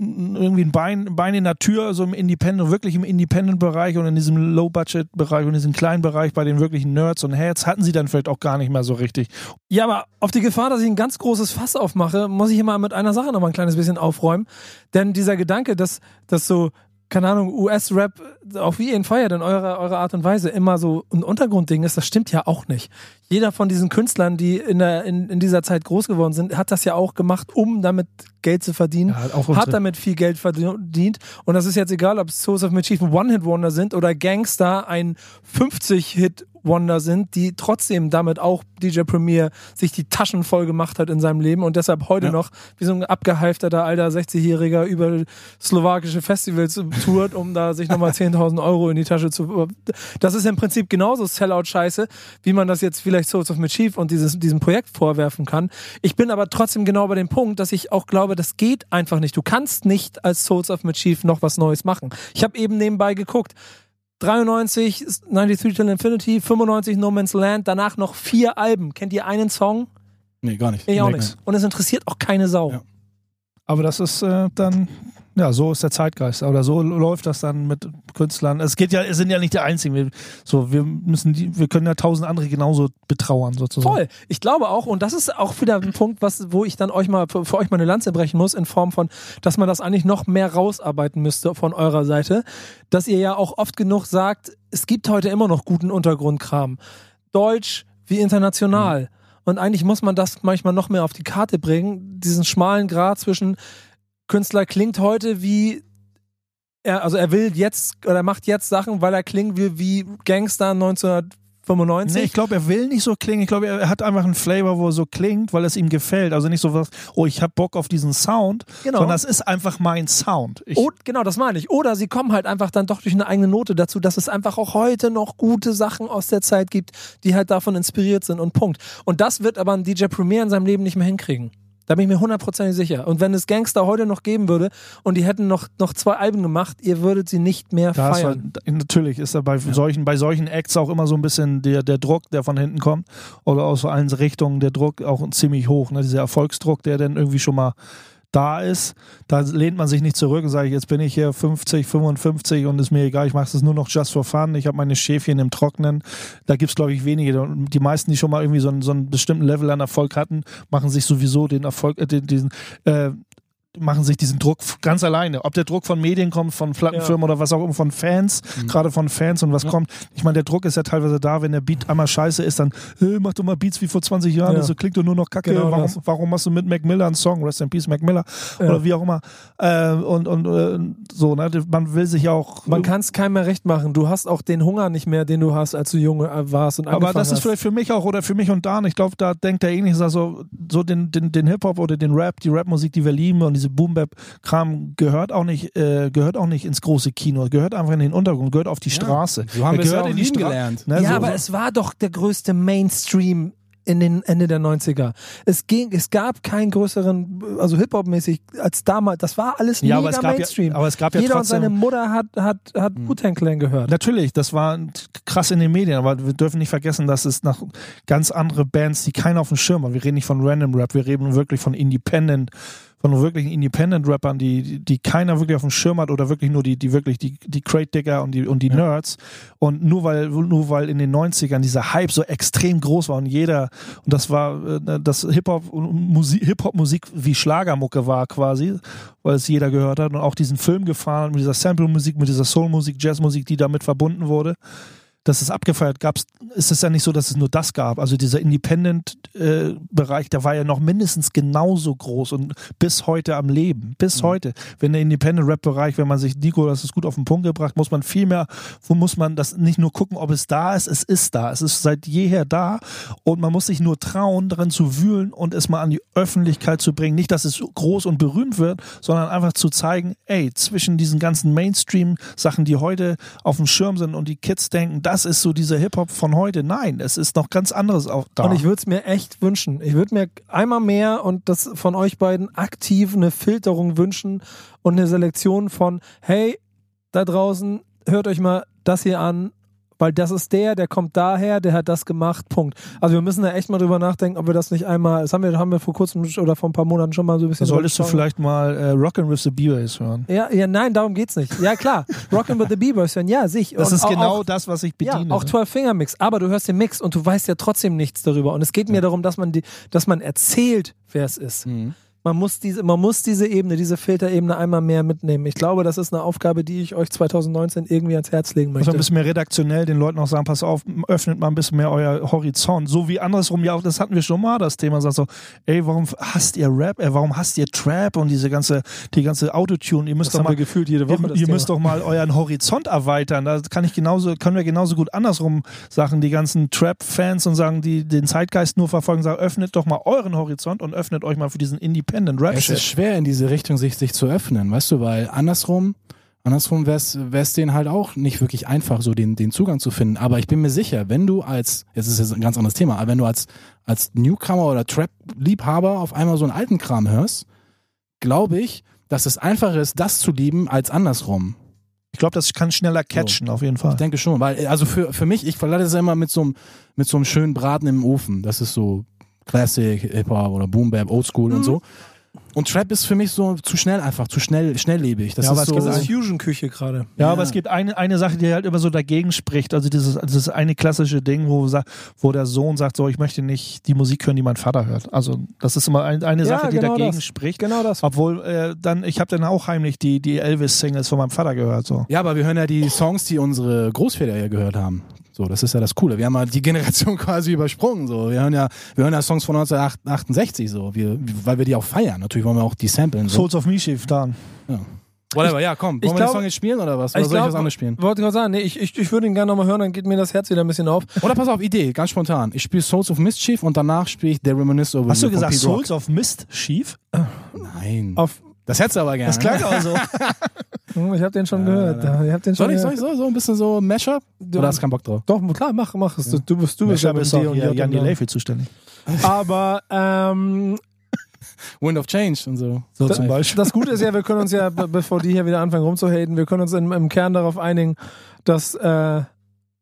irgendwie ein Bein, Bein in der Tür, so im Independent, wirklich im Independent-Bereich und in diesem Low-Budget-Bereich und in diesem kleinen Bereich bei den wirklichen Nerds und Heads hatten sie dann vielleicht auch gar nicht mehr so richtig. Ja, aber auf die Gefahr, dass ich ein ganz großes Fass aufmache, muss ich immer mit einer Sache noch mal ein kleines bisschen aufräumen. Denn dieser Gedanke, dass, dass so, keine Ahnung, US-Rap, auch wie ihr ihn feiert in eurer, eurer Art und Weise, immer so ein Untergrundding ist, das stimmt ja auch nicht. Jeder von diesen Künstlern, die in, der, in, in dieser Zeit groß geworden sind, hat das ja auch gemacht, um damit Geld zu verdienen. Ja, auch hat damit viel Geld verdient. Und das ist jetzt egal, ob es Souls of ein One-Hit-Wonder sind oder Gangster ein 50-Hit-Wonder sind, die trotzdem damit auch DJ Premier sich die Taschen voll gemacht hat in seinem Leben und deshalb heute Ja. noch wie so ein abgehalfterter alter 60-Jähriger über slowakische Festivals tourt, um da sich nochmal 10.000 Euro in die Tasche zu... Das ist im Prinzip genauso Sellout-Scheiße, wie man das jetzt vielleicht Souls of Mischief und dieses, diesem Projekt vorwerfen kann. Ich bin aber trotzdem genau bei dem Punkt, dass ich auch glaube, das geht einfach nicht. Du kannst nicht als Souls of Mischief noch was Neues machen. Ich habe eben nebenbei geguckt. 93, 93 Till Infinity, 95 No Man's Land, danach noch vier Alben. Kennt ihr einen Song? Nee, gar nicht. Ich auch Nee. nicht. Und es interessiert auch keine Sau. Ja. Aber das ist äh, dann, ja, so ist der Zeitgeist. Oder so läuft das dann mit Künstlern. Es geht ja, es sind ja nicht die einzigen. Wir, so, wir müssen die, wir können ja tausend andere genauso betrauern, sozusagen. Voll. Ich glaube auch, und das ist auch wieder ein Punkt, was, wo ich dann euch mal für, für euch mal eine Lanze brechen muss, in Form von, dass man das eigentlich noch mehr rausarbeiten müsste von eurer Seite, dass ihr ja auch oft genug sagt, es gibt heute immer noch guten Untergrundkram. Deutsch wie international. Und eigentlich muss man das manchmal noch mehr auf die Karte bringen, diesen schmalen Grad zwischen Künstler klingt heute wie er, also er will jetzt oder macht jetzt Sachen, weil er klingt wie, wie Gangster 1995. Nee, ich glaube, er will nicht so klingen. Ich glaube, er, hat einfach einen Flavor, wo er so klingt, weil es ihm gefällt. Also nicht so was, oh, ich hab Bock auf diesen Sound, Genau. sondern das ist einfach mein Sound. Ich, Oh, genau, das meine ich. Oder sie kommen halt einfach dann doch durch eine eigene Note dazu, dass es einfach auch heute noch gute Sachen aus der Zeit gibt, die halt davon inspiriert sind und Punkt. Und das wird aber ein DJ Premier in seinem Leben nicht mehr hinkriegen. Da bin ich mir hundertprozentig sicher. Und wenn es Gangster heute noch geben würde und die hätten noch, noch zwei Alben gemacht, ihr würdet sie nicht mehr da feiern. halt, natürlich ist da bei solchen, bei solchen Acts auch immer so ein bisschen der, der Druck, der von hinten kommt, oder aus allen Richtungen der Druck auch ziemlich hoch. Ne? Dieser Erfolgsdruck, der dann irgendwie schon mal da ist, da lehnt man sich nicht zurück und sagt, jetzt bin ich hier 50, 55 und ist mir egal, ich mache das nur noch just for fun, ich habe meine Schäfchen im Trocknen. Da gibt es, glaube ich, wenige. Die meisten, die schon mal irgendwie so einen, so einen bestimmten Level an Erfolg hatten, machen sich sowieso den Erfolg, äh, den, diesen, äh, machen sich diesen Druck ganz alleine. Ob der Druck von Medien kommt, von Plattenfirmen oder was auch immer, von Fans, gerade von Fans und was kommt. Ich meine, der Druck ist ja teilweise da, wenn der Beat einmal scheiße ist, dann hey, mach doch mal Beats wie vor 20 Jahren, Ja. das so klingt doch nur noch kacke. Genau warum, warum machst du mit Mac Miller einen Song? Rest in Peace, Mac Miller. Ja. Oder wie auch immer. Äh, und und äh, so, ne? Man will sich ja auch. Man kann es keinem mehr recht machen. Du hast auch den Hunger nicht mehr, den du hast, als du jung äh, warst und Aber angefangen das ist hast. vielleicht für mich auch oder für mich und Dan. Ich glaube, da denkt er ähnlich, also so den, den, den Hip-Hop oder den Rap, die Rap-Musik, die wir lieben und diese Boom Bap Kram gehört auch nicht, äh, gehört auch nicht ins große Kino, gehört einfach in den Untergrund, gehört auf die Straße. So haben Er wir es ja gehört auch in die gelernt. Ne, ja, so, aber so. es war doch der größte Mainstream in den Ende der 90er. Es ging, es gab keinen größeren, also Hip-Hop-mäßig als damals. Das war alles Ja, mega aber es gab ja- Mainstream. aber es gab ja Jeder trotzdem- und seine Mutter hat, hat, hat Wu-Tang Clan gehört. Natürlich, das war krass in den Medien, aber wir dürfen nicht vergessen, dass es nach ganz andere Bands, die keiner auf dem Schirm hat. Wir reden nicht von Random Rap, wir reden wirklich von Independent, von wirklichen Independent-Rappern, die, die, keiner wirklich auf dem Schirm hat oder wirklich nur die, die wirklich die, die Crate-Digger und die, und die Nerds. Und nur weil, nur weil in den 90ern dieser Hype so extrem groß war und jeder, und das war, äh, das Hip-Hop, Musik, Hip-Hop-Musik wie Schlagermucke war quasi, weil es jeder gehört hat und auch diesen Film gefahren mit dieser Sample-Musik, mit dieser Soul-Musik, Jazz-Musik, die damit verbunden wurde. Dass es abgefeiert gab, ist es ja nicht so, dass es nur das gab. Also dieser Independent-Bereich, der war ja noch mindestens genauso groß und bis heute am Leben. Bis heute. Wenn der Independent-Rap-Bereich, wenn man sich, Nico, das ist gut auf den Punkt gebracht, muss man viel mehr, wo muss man das nicht nur gucken, ob es da ist, es ist da. Es ist seit jeher da und man muss sich nur trauen, darin zu wühlen und es mal an die Öffentlichkeit zu bringen. Nicht, dass es groß und berühmt wird, sondern einfach zu zeigen, ey, zwischen diesen ganzen Mainstream-Sachen, die heute auf dem Schirm sind und die Kids denken, das ist so dieser Hip-Hop von heute. Nein, es ist noch ganz anderes auch da. Und ich würde es mir echt wünschen. Ich würde mir einmal mehr und das von euch beiden aktiv eine Filterung wünschen und eine Selektion von, hey, da draußen, hört euch mal das hier an, weil das ist der, der kommt daher, der hat das gemacht, Punkt. Also wir müssen da echt mal drüber nachdenken, ob wir das nicht einmal, das haben wir, haben wir vor kurzem oder vor ein paar Monaten schon mal so ein bisschen da solltest du vielleicht mal äh, Rockin' with the B-Bass hören. Ja, ja, nein, darum geht's nicht. Ja, klar. Rockin' with the Bieber hören, ja, sich. Das Und ist auch- genau auch, das, was ich Ja, bediene. auch 12-Finger-Mix. Aber du hörst den Mix und du weißt ja trotzdem nichts darüber. Und es geht mir darum, dass man, die, dass man erzählt, wer es ist. Mhm. Man muss, diese, man muss diese Ebene, diese Filterebene einmal mehr mitnehmen. Ich glaube, das ist eine Aufgabe, die ich euch 2019 irgendwie ans Herz legen möchte. man ein bisschen mehr redaktionell den Leuten auch sagen, pass auf, öffnet mal ein bisschen mehr euer Horizont. So wie andersrum ja auch, das hatten wir schon mal, das Thema, sagt so, ey, warum hasst ihr Rap, ey, warum hasst ihr Trap und diese ganze, die ganze Autotune, ihr müsst das doch haben mal wir gefühlt jede Woche. Ihr, ihr müsst doch mal euren Horizont erweitern. Da kann ich genauso, können wir genauso gut andersrum sagen, die ganzen Trap-Fans und sagen, die den Zeitgeist nur verfolgen, sagen, öffnet doch mal euren Horizont und öffnet euch mal für diesen Independent Rap. Es ist schwer in diese Richtung sich, sich zu öffnen, weißt du, weil andersrum, andersrum wäre es denen halt auch nicht wirklich einfach, so den, den Zugang zu finden. Aber ich bin mir sicher, wenn du als, jetzt ist jetzt ein ganz anderes Thema, aber wenn du als, als Newcomer oder Trap-Liebhaber auf einmal so einen alten Kram hörst, glaube ich, dass es einfacher ist, das zu lieben, als andersrum. Ich glaube, das kann schneller catchen, auf jeden Fall. Ich denke schon, weil, also für, für mich, ich verlade es immer mit so einem, mit so einem schönen Braten im Ofen. Das ist so Classic, Hip-Hop oder Boom Bap, Oldschool und so. Und Trap ist für mich so zu schnell einfach, zu schnell, schnelllebig. Das Ja, aber ist es so, gibt Das ist Fusion-Küche gerade. Ja, Ja. aber es gibt eine, eine Sache, die halt immer so dagegen spricht. Also dieses, dieses eine klassische Ding, wo, wo der Sohn sagt, so, ich möchte nicht die Musik hören, die mein Vater hört. Also das ist immer ein, eine Ja, Sache, die genau dagegen das. spricht. Genau das. Obwohl, äh, dann, ich habe dann auch heimlich die, die Elvis-Singles von meinem Vater gehört. So. Ja, aber wir hören ja die Songs, die unsere Großväter ja gehört haben. So, das ist ja das Coole. Wir haben ja die Generation quasi übersprungen. So, wir hören ja, wir hören ja Songs von 1968 so, wir, weil wir die auch feiern. Natürlich wollen wir auch die samplen. So. Souls of Mischief, dann. Ja. Whatever, ja, komm. ich Wollen wir den Song jetzt spielen oder was? Oder Ich soll ich glaub- was anderes spielen? Wollte gerade sagen, nee, ich, ich, ich würde ihn gerne nochmal hören, dann geht mir das Herz wieder ein bisschen auf. Oder pass auf, Idee, ganz spontan. Ich spiele Souls of Mischief und danach spiele ich The Reminisce Over Hast du gesagt. Souls of Mist schief? Nein. auf Das hättest du aber gerne. Das klang auch so. Hm, ich habe den schon gehört. Ich hab den schon Soll ich, soll ich so, so ein bisschen so Mashup? Oder hast du keinen Bock drauf? Doch, klar, mach, mach es. Du, du bist, du bist ja Mashup mit D und Jan Delay für zuständig. Aber ähm, Wind of Change und so. So zum Beispiel. das Gute ist ja, wir können uns ja, be- bevor die hier wieder anfangen rumzuhaten, wir können uns im, im Kern darauf einigen, dass äh,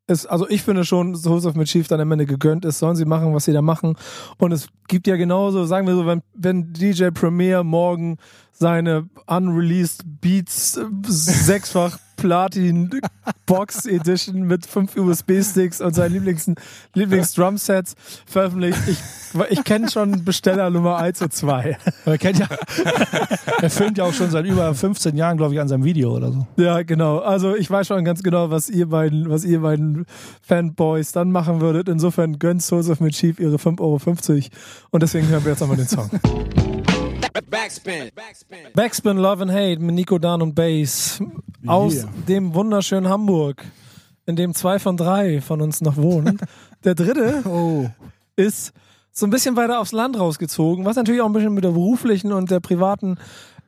es, also ich finde schon, Souls of Mischief dann am Ende gegönnt ist, sollen sie machen, was sie da machen. Und es gibt ja genauso, sagen wir so, wenn, wenn DJ Premier morgen seine unreleased Beats sechsfach Platin Box Edition mit fünf USB-Sticks und seinen Lieblings, Lieblings-Drum-Sets veröffentlicht. Ich, ich kenne schon Besteller Nummer 1 und 2. Er kennt ja, er filmt ja auch schon seit über 15 Jahren, glaube ich, an seinem Video oder so. Ja, genau. Also ich weiß schon ganz genau, was ihr beiden, was ihr beiden Fanboys dann machen würdet. Insofern gönnt Souls of Mischief ihre 5,50 Euro. Und deswegen hören wir jetzt nochmal den Song. Backspin. Backspin. Backspin Love and Hate mit Nico Dan und Bass aus Yeah. dem wunderschönen Hamburg, in dem zwei von drei von uns noch wohnen. Der dritte Oh. ist so ein bisschen weiter aufs Land rausgezogen, was natürlich auch ein bisschen mit der beruflichen und der privaten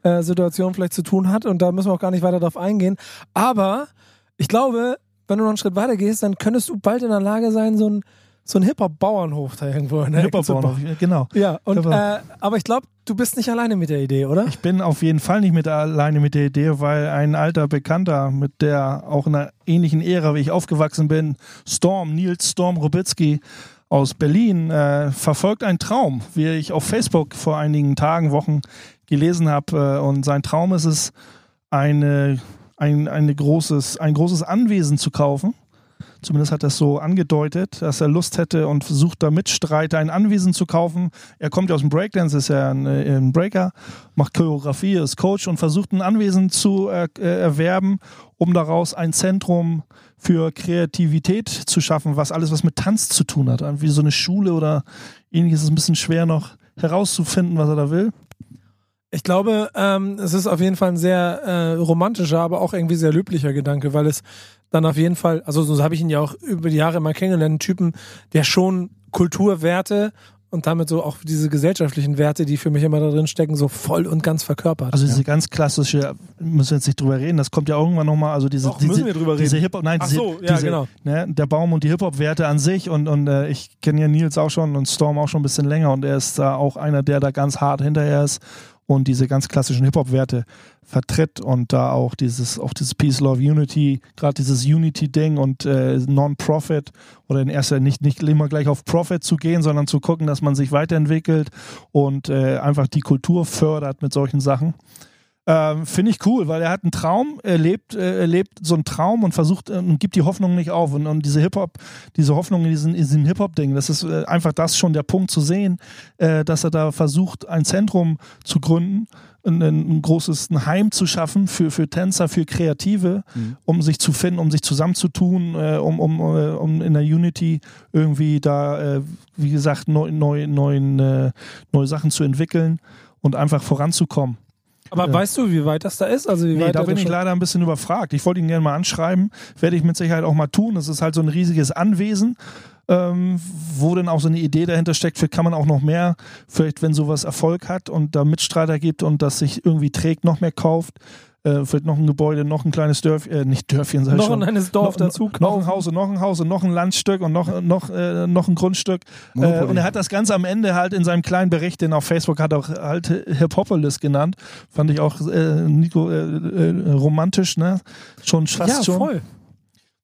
äh, Situation vielleicht zu tun hat und da müssen wir auch gar nicht weiter drauf eingehen. Aber ich glaube, wenn du noch einen Schritt weiter gehst, dann könntest du bald in der Lage sein, so ein so ein Hip-Hop-Bauernhof da irgendwo in der Hip-Hop-Bauernhof, bauen. genau. Ja, und, Aber- äh, aber ich glaube, du bist nicht alleine mit der Idee, oder? Ich bin auf jeden Fall nicht mit alleine mit der Idee, weil ein alter Bekannter, mit der auch in einer ähnlichen Ära, wie ich aufgewachsen bin, Storm, Nils Storm Rubitzky aus Berlin, äh, verfolgt einen Traum, wie ich auf Facebook vor einigen Tagen, Wochen gelesen habe. Äh, und sein Traum ist es, eine, ein, eine großes, ein großes Anwesen zu kaufen. Zumindest hat er es so angedeutet, dass er Lust hätte und versucht da Mitstreiter ein Anwesen zu kaufen. Er kommt ja aus dem Breakdance, ist ja ein, äh, ein Breaker, macht Choreografie, ist Coach und versucht ein Anwesen zu äh, äh, erwerben, um daraus ein Zentrum für Kreativität zu schaffen, was alles was mit Tanz zu tun hat. Wie so eine Schule oder ähnliches ist ein bisschen schwer noch herauszufinden, was er da will. Ich glaube, ähm, es ist auf jeden Fall ein sehr äh, romantischer, aber auch irgendwie sehr löblicher Gedanke, weil es dann auf jeden Fall, also so habe ich ihn ja auch über die Jahre immer kennengelernt, einen Typen, der schon Kulturwerte und damit so auch diese gesellschaftlichen Werte, die für mich immer da drin stecken, so voll und ganz verkörpert. Also diese ganz klassische, müssen wir jetzt nicht drüber reden, das kommt ja irgendwann nochmal, also diese, Doch, diese, diese. Hip-Hop, nein, Ach diese, so, ja, diese, genau. ne, der Baum und die Hip-Hop-Werte an sich und, und äh, ich kenne ja Nils auch schon und Storm auch schon ein bisschen länger und er ist da auch einer, der da ganz hart hinterher ist und diese ganz klassischen Hip-Hop-Werte vertritt und da auch dieses, auch dieses Peace, Love, Unity, gerade dieses Unity-Ding und äh, Non-Profit oder in erster nicht, nicht immer gleich auf Profit zu gehen, sondern zu gucken, dass man sich weiterentwickelt und äh, einfach die Kultur fördert mit solchen Sachen. Ähm, Finde ich cool, weil er hat einen Traum, er lebt, äh, er lebt so einen Traum und versucht äh, und gibt die Hoffnung nicht auf. Und, und diese Hip-Hop, diese Hoffnung in diesem, diesem Hip-Hop-Ding, das ist äh, einfach das schon der Punkt zu sehen, dass er da versucht, ein Zentrum zu gründen, ein, ein großes ein Heim zu schaffen für, für Tänzer, für Kreative, um sich zu finden, um sich zusammenzutun, um, um, um in der Unity irgendwie da, wie gesagt, neu, neu, neuen, neue Sachen zu entwickeln und einfach voranzukommen. Aber ja. weißt du, wie weit das da ist? Also wie Nee, weit da bin ich schon- leider ein bisschen überfragt. Ich wollte ihn gerne mal anschreiben. Werde ich mit Sicherheit auch mal tun. Das ist halt so ein riesiges Anwesen, ähm, wo dann auch so eine Idee dahinter steckt. Vielleicht kann man auch noch mehr, vielleicht wenn sowas Erfolg hat und da Mitstreiter gibt und das sich irgendwie trägt, noch mehr kauft. Äh, vielleicht noch ein Gebäude, noch ein kleines Dörfchen, äh, nicht Dörfchen, sag ich noch schon. ein kleines Dorf noch, dazu noch ein kaufen. Haus und noch ein Haus und noch ein Landstück und noch, noch, äh, noch ein Grundstück. Äh, und er hat das Ganze am Ende halt in seinem kleinen Bericht, den auf Facebook hat er auch halt Hip-Hopolis genannt. Fand ich auch äh, Nico äh, äh, romantisch, ne? Schon fast ja, schon. voll.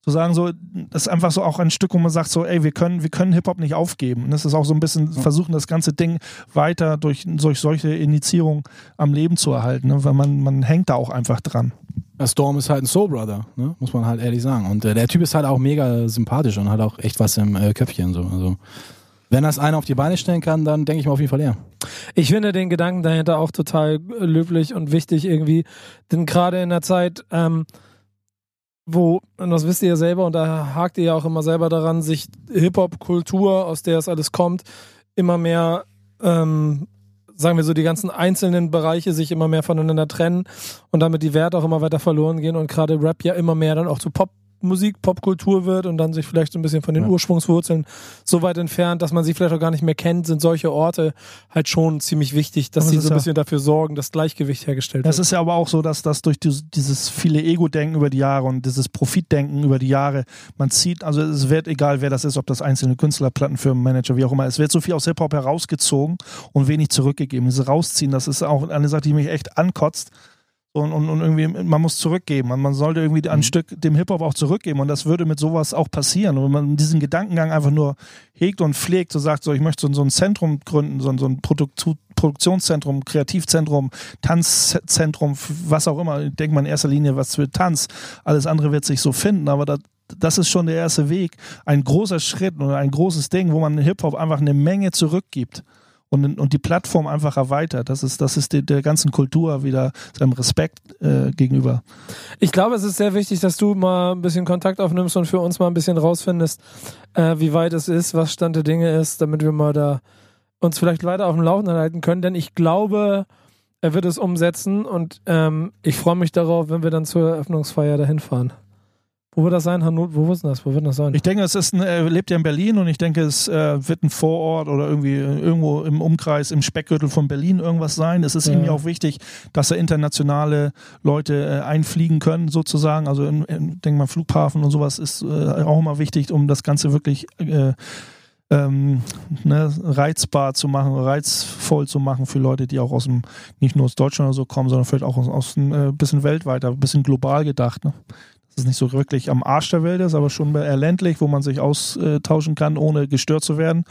Zu sagen, so, das ist einfach so auch ein Stück, wo man sagt, so, ey, wir können, wir können Hip-Hop nicht aufgeben. Und das ist auch so ein bisschen versuchen, das ganze Ding weiter durch, durch solche Initiierung am Leben zu erhalten, ne? weil man, man hängt da auch einfach dran. Der Storm ist halt ein Soul Brother, ne? muss man halt ehrlich sagen. Und äh, der Typ ist halt auch mega sympathisch und hat auch echt was im äh, Köpfchen. So. Also, wenn das einer auf die Beine stellen kann, dann denke ich mal auf jeden Fall ja. Ich finde den Gedanken dahinter auch total löblich und wichtig irgendwie, denn gerade in der Zeit, ähm, wo, und das wisst ihr ja selber, und da hakt ihr ja auch immer selber daran, sich Hip-Hop-Kultur, aus der es alles kommt, immer mehr, ähm, sagen wir so, die ganzen einzelnen Bereiche sich immer mehr voneinander trennen und damit die Werte auch immer weiter verloren gehen und gerade Rap ja immer mehr dann auch zu Popmusik, Popkultur wird und dann sich vielleicht so ein bisschen von den Ja. Ursprungswurzeln so weit entfernt, dass man sie vielleicht auch gar nicht mehr kennt, sind solche Orte halt schon ziemlich wichtig, dass Aber sie so ein ja- bisschen dafür sorgen, dass Gleichgewicht hergestellt Das wird. ist ja aber auch so, dass das durch dieses, dieses viele Ego-Denken über die Jahre und dieses Profitdenken über die Jahre, man zieht, also es wird egal, wer das ist, ob das einzelne Künstler, Plattenfirmen, Manager, wie auch immer, es wird so viel aus Hip-Hop herausgezogen und wenig zurückgegeben. Dieses Rausziehen, das ist auch eine Sache, die mich echt ankotzt. Und, und, und irgendwie, man muss zurückgeben. Man, man sollte irgendwie ein Stück dem Hip-Hop auch zurückgeben. Und das würde mit sowas auch passieren. Und wenn man diesen Gedankengang einfach nur hegt und pflegt, so sagt, so, ich möchte so, so ein Zentrum gründen, so, so ein Produktu Produktionszentrum, Kreativzentrum, Tanzzentrum, was auch immer. Ich denke mal in erster Linie was für Tanz. Alles andere wird sich so finden, aber das, das ist schon der erste Weg. Ein großer Schritt oder ein großes Ding, wo man Hip-Hop einfach eine Menge zurückgibt. Und, und die Plattform einfach erweitert. Das ist, das ist der, der ganzen Kultur wieder seinem Respekt äh, gegenüber. Ich glaube, es ist sehr wichtig, dass du mal ein bisschen Kontakt aufnimmst und für uns mal ein bisschen rausfindest, äh, wie weit es ist, was Stand der Dinge ist, damit wir mal da uns vielleicht weiter auf dem Laufenden halten können. Denn ich glaube, er wird es umsetzen und ähm, ich freue mich darauf, wenn wir dann zur Eröffnungsfeier dahin fahren. Wo wird das sein? Hannover? Wo denn das? Wo wird das sein? Ich denke, es ist ein, er lebt ja in Berlin und ich denke, es äh, wird ein Vorort oder irgendwie äh, irgendwo im Umkreis, im Speckgürtel von Berlin irgendwas sein. Es ist Ja. ihm ja auch wichtig, dass er internationale Leute äh, einfliegen können, sozusagen. Also, in, in, denke mal, Flughafen und sowas ist äh, auch immer wichtig, um das Ganze wirklich äh, ähm, ne, reizbar zu machen, reizvoll zu machen für Leute, die auch aus dem, nicht nur aus Deutschland oder so kommen, sondern vielleicht auch aus, aus ein äh, bisschen weltweiter, ein bisschen global gedacht. Ne? Dass es nicht so wirklich am Arsch der Welt ist, aber schon eher ländlich, wo man sich austauschen kann, ohne gestört zu werden.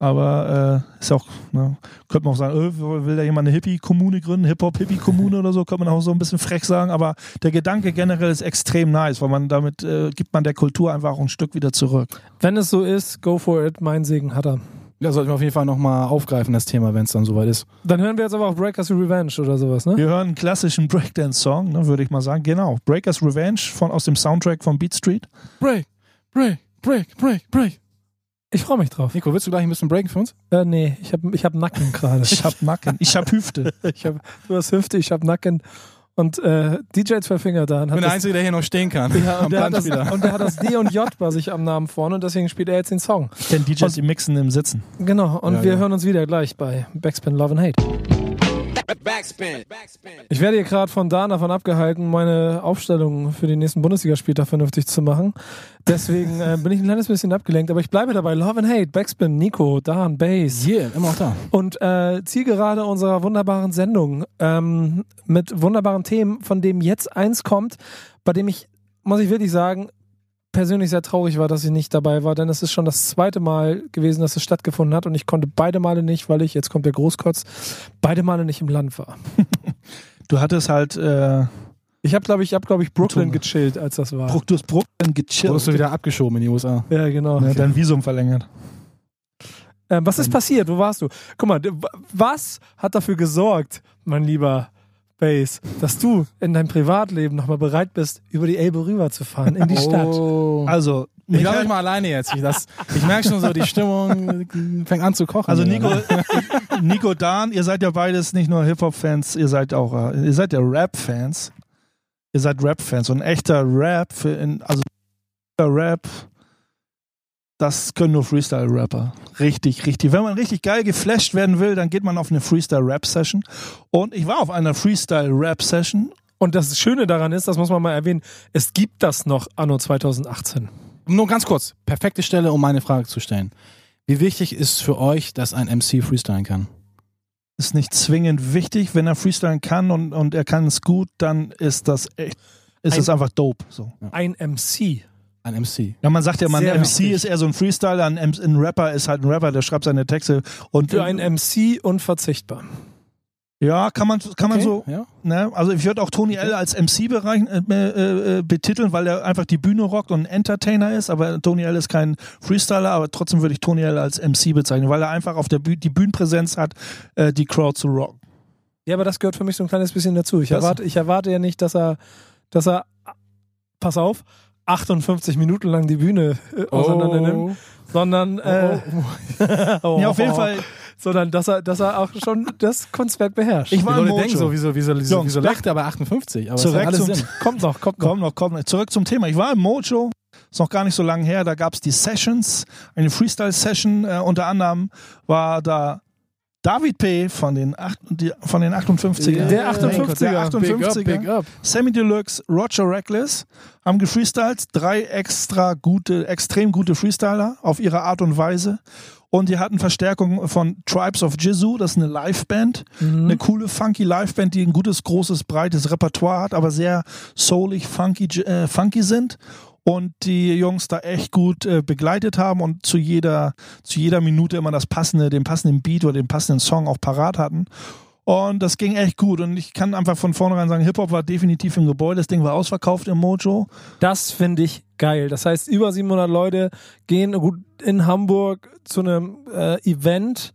Aber äh, ist auch, ne, könnte man auch sagen, äh, will da jemand eine Hippie-Kommune gründen, Hip-Hop-Hippie-Kommune oder so, könnte man auch so ein bisschen frech sagen. Aber der Gedanke generell ist extrem nice, weil man damit äh, gibt man der Kultur einfach auch ein Stück wieder zurück. Wenn es so ist, go for it. Mein Segen hat er. Ja, sollten wir auf jeden Fall nochmal aufgreifen, das Thema, wenn es dann soweit ist. Dann hören wir jetzt aber auch Breakers Revenge oder sowas, ne? Wir hören einen klassischen Breakdance-Song, ne, würde ich mal sagen. Genau, Breakers Revenge von, aus dem Soundtrack von Beat Street. Break, break, break, break, break. Ich freue mich drauf. Nico, willst du gleich ein bisschen breaken für uns? Äh, nee, ich habe ich hab Nacken gerade. Ich hab Nacken, ich hab Hüfte. ich hab, du hast Hüfte, ich habe Nacken. Und äh, DJ zwei Finger da. Und Ich hat bin der das, Einzige, der hier noch stehen kann. ja, und, der hat das, und der hat das D und J bei sich am Namen vorne und deswegen spielt er jetzt den Song. Denn DJs, die mixen im Sitzen. Genau, und Ja, wir ja. hören uns wieder gleich bei Backspin Love and Hate. Backspin. Backspin. Ich werde hier gerade von Dan davon abgehalten, meine Aufstellung für den nächsten Bundesligaspieltag vernünftig zu machen. Deswegen äh, bin ich ein kleines bisschen abgelenkt, aber ich bleibe dabei. Love and Hate, Backspin, Nico, Dan, Bass. Yeah, immer auch da. Und äh, Zielgerade unserer wunderbaren Sendung ähm, mit wunderbaren Themen, von dem jetzt eins kommt, bei dem ich, muss ich wirklich sagen, persönlich sehr traurig war, dass ich nicht dabei war, denn es ist schon das zweite Mal gewesen, dass es stattgefunden hat und ich konnte beide Male nicht, weil ich, jetzt kommt der Großkotz, beide Male nicht im Land war. Du hattest halt, äh, Ich habe, glaube ich, hab, glaub ich, Brooklyn gechillt, als das war. Du hast Brooklyn gechillt. Wurdest du wieder abgeschoben in die USA. ja, genau. ne, dein Visum verlängert. Ähm, was ist passiert? Wo warst du? Guck mal, was hat dafür gesorgt, mein lieber Base, dass du in deinem Privatleben nochmal bereit bist, über die Elbe rüberzufahren in die Stadt? Oh. Also, Ich lasse mich mal alleine jetzt. Ich, das- ich merke schon so, die Stimmung fängt an zu kochen. also. Nico, Nico Dan, ihr seid ja beides nicht nur Hip-Hop-Fans, ihr seid auch, äh, ihr seid ja Rap-Fans. Ihr seid Rap-Fans. Und ein echter Rap, für in, also Rap, das können nur Freestyle-Rapper. Richtig, richtig. Wenn man richtig geil geflasht werden will, dann geht man auf eine Freestyle-Rap-Session. Und ich war auf einer Freestyle-Rap-Session. Und das Schöne daran ist, das muss man mal erwähnen, es gibt das noch anno 2018. Nur ganz kurz. Perfekte Stelle, um meine Frage zu stellen. Wie wichtig ist für euch, dass ein MC freestylen kann? Ist nicht zwingend wichtig. Wenn er freestylen kann und, und er kann es gut, dann ist das echt, ist Ein- es einfach dope. So. Ein MC. Ein MC. Ja, man sagt ja, man Sehr MC wichtig. ist eher so ein Freestyler, ein, ein Rapper ist halt ein Rapper, der schreibt seine Texte und Für einen MC unverzichtbar. ja, kann man kann man Okay, so, Ja? ne? Also ich würde auch Tony L als MC bereich, äh, äh, äh, betiteln, weil er einfach die Bühne rockt und ein Entertainer ist, aber Tony L ist kein Freestyler, aber trotzdem würde ich Tony L als MC bezeichnen, weil er einfach auf der Bühne die Bühnenpräsenz hat, äh, die Crowd zu rocken. Ja, aber das gehört für mich so ein kleines bisschen dazu. Ich erwarte, ich erwarte ja nicht, dass er, dass er, pass auf, 58 Minuten lang die Bühne äh, auseinander nimmt, sondern, äh, oh, Ja, auf jeden Fall. sondern dass er, dass er auch schon das Kunstwerk beherrscht. Ich war im denken so, wieso, wieso, wieso, Jungs, wieso lacht er bei 58? Aber Zurück zum- kommt noch, kommt noch. Komm noch, komm noch. Zurück zum Thema. Ich war im Mojo, ist noch gar nicht so lange her, da gab es die Sessions, eine Freestyle-Session. Äh, unter anderem war da David P. von den, acht, die, von den 58er. Der 58er. Der Big up, 58er. big up. Sammy Deluxe, Roger Reckless haben gefreestylt. Drei extra gute, extrem gute Freestyler auf ihre Art und Weise. Und die hatten Verstärkung von Tribes of Jizu, das ist eine Liveband. Eine coole, funky Liveband, die ein gutes, großes, breites Repertoire hat, aber sehr soulig, funky, äh, funky sind. Und die Jungs da echt gut äh, begleitet haben und zu jeder, zu jeder Minute immer das passende, den passenden Beat oder den passenden Song auch parat hatten. Und das ging echt gut. Und ich kann einfach von vornherein sagen, Hip-Hop war definitiv im Gebäude. Das Ding war ausverkauft im Mojo. Das finde ich geil. Das heißt, über 700 Leute gehen gut in Hamburg zu einem äh, Event,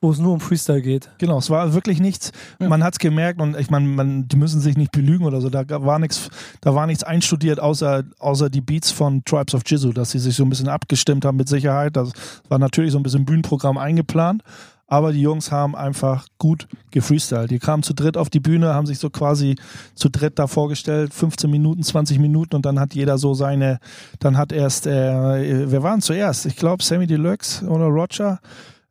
wo es nur um Freestyle geht. Genau, es war wirklich nichts. Man hat's gemerkt und ich meine, die müssen sich nicht belügen oder so. Da war nichts, da war nichts einstudiert, außer, außer die Beats von Tribes of Jizu, dass sie sich so ein bisschen abgestimmt haben mit Sicherheit. Das war natürlich so ein bisschen Bühnenprogramm eingeplant. aber die Jungs haben einfach gut gefreestylt. Die kamen zu dritt auf die Bühne, haben sich so quasi zu dritt da vorgestellt, 15 Minuten, 20 Minuten und dann hat jeder so seine, dann hat erst, äh, wer waren zuerst? Ich glaube Sammy Deluxe oder Roger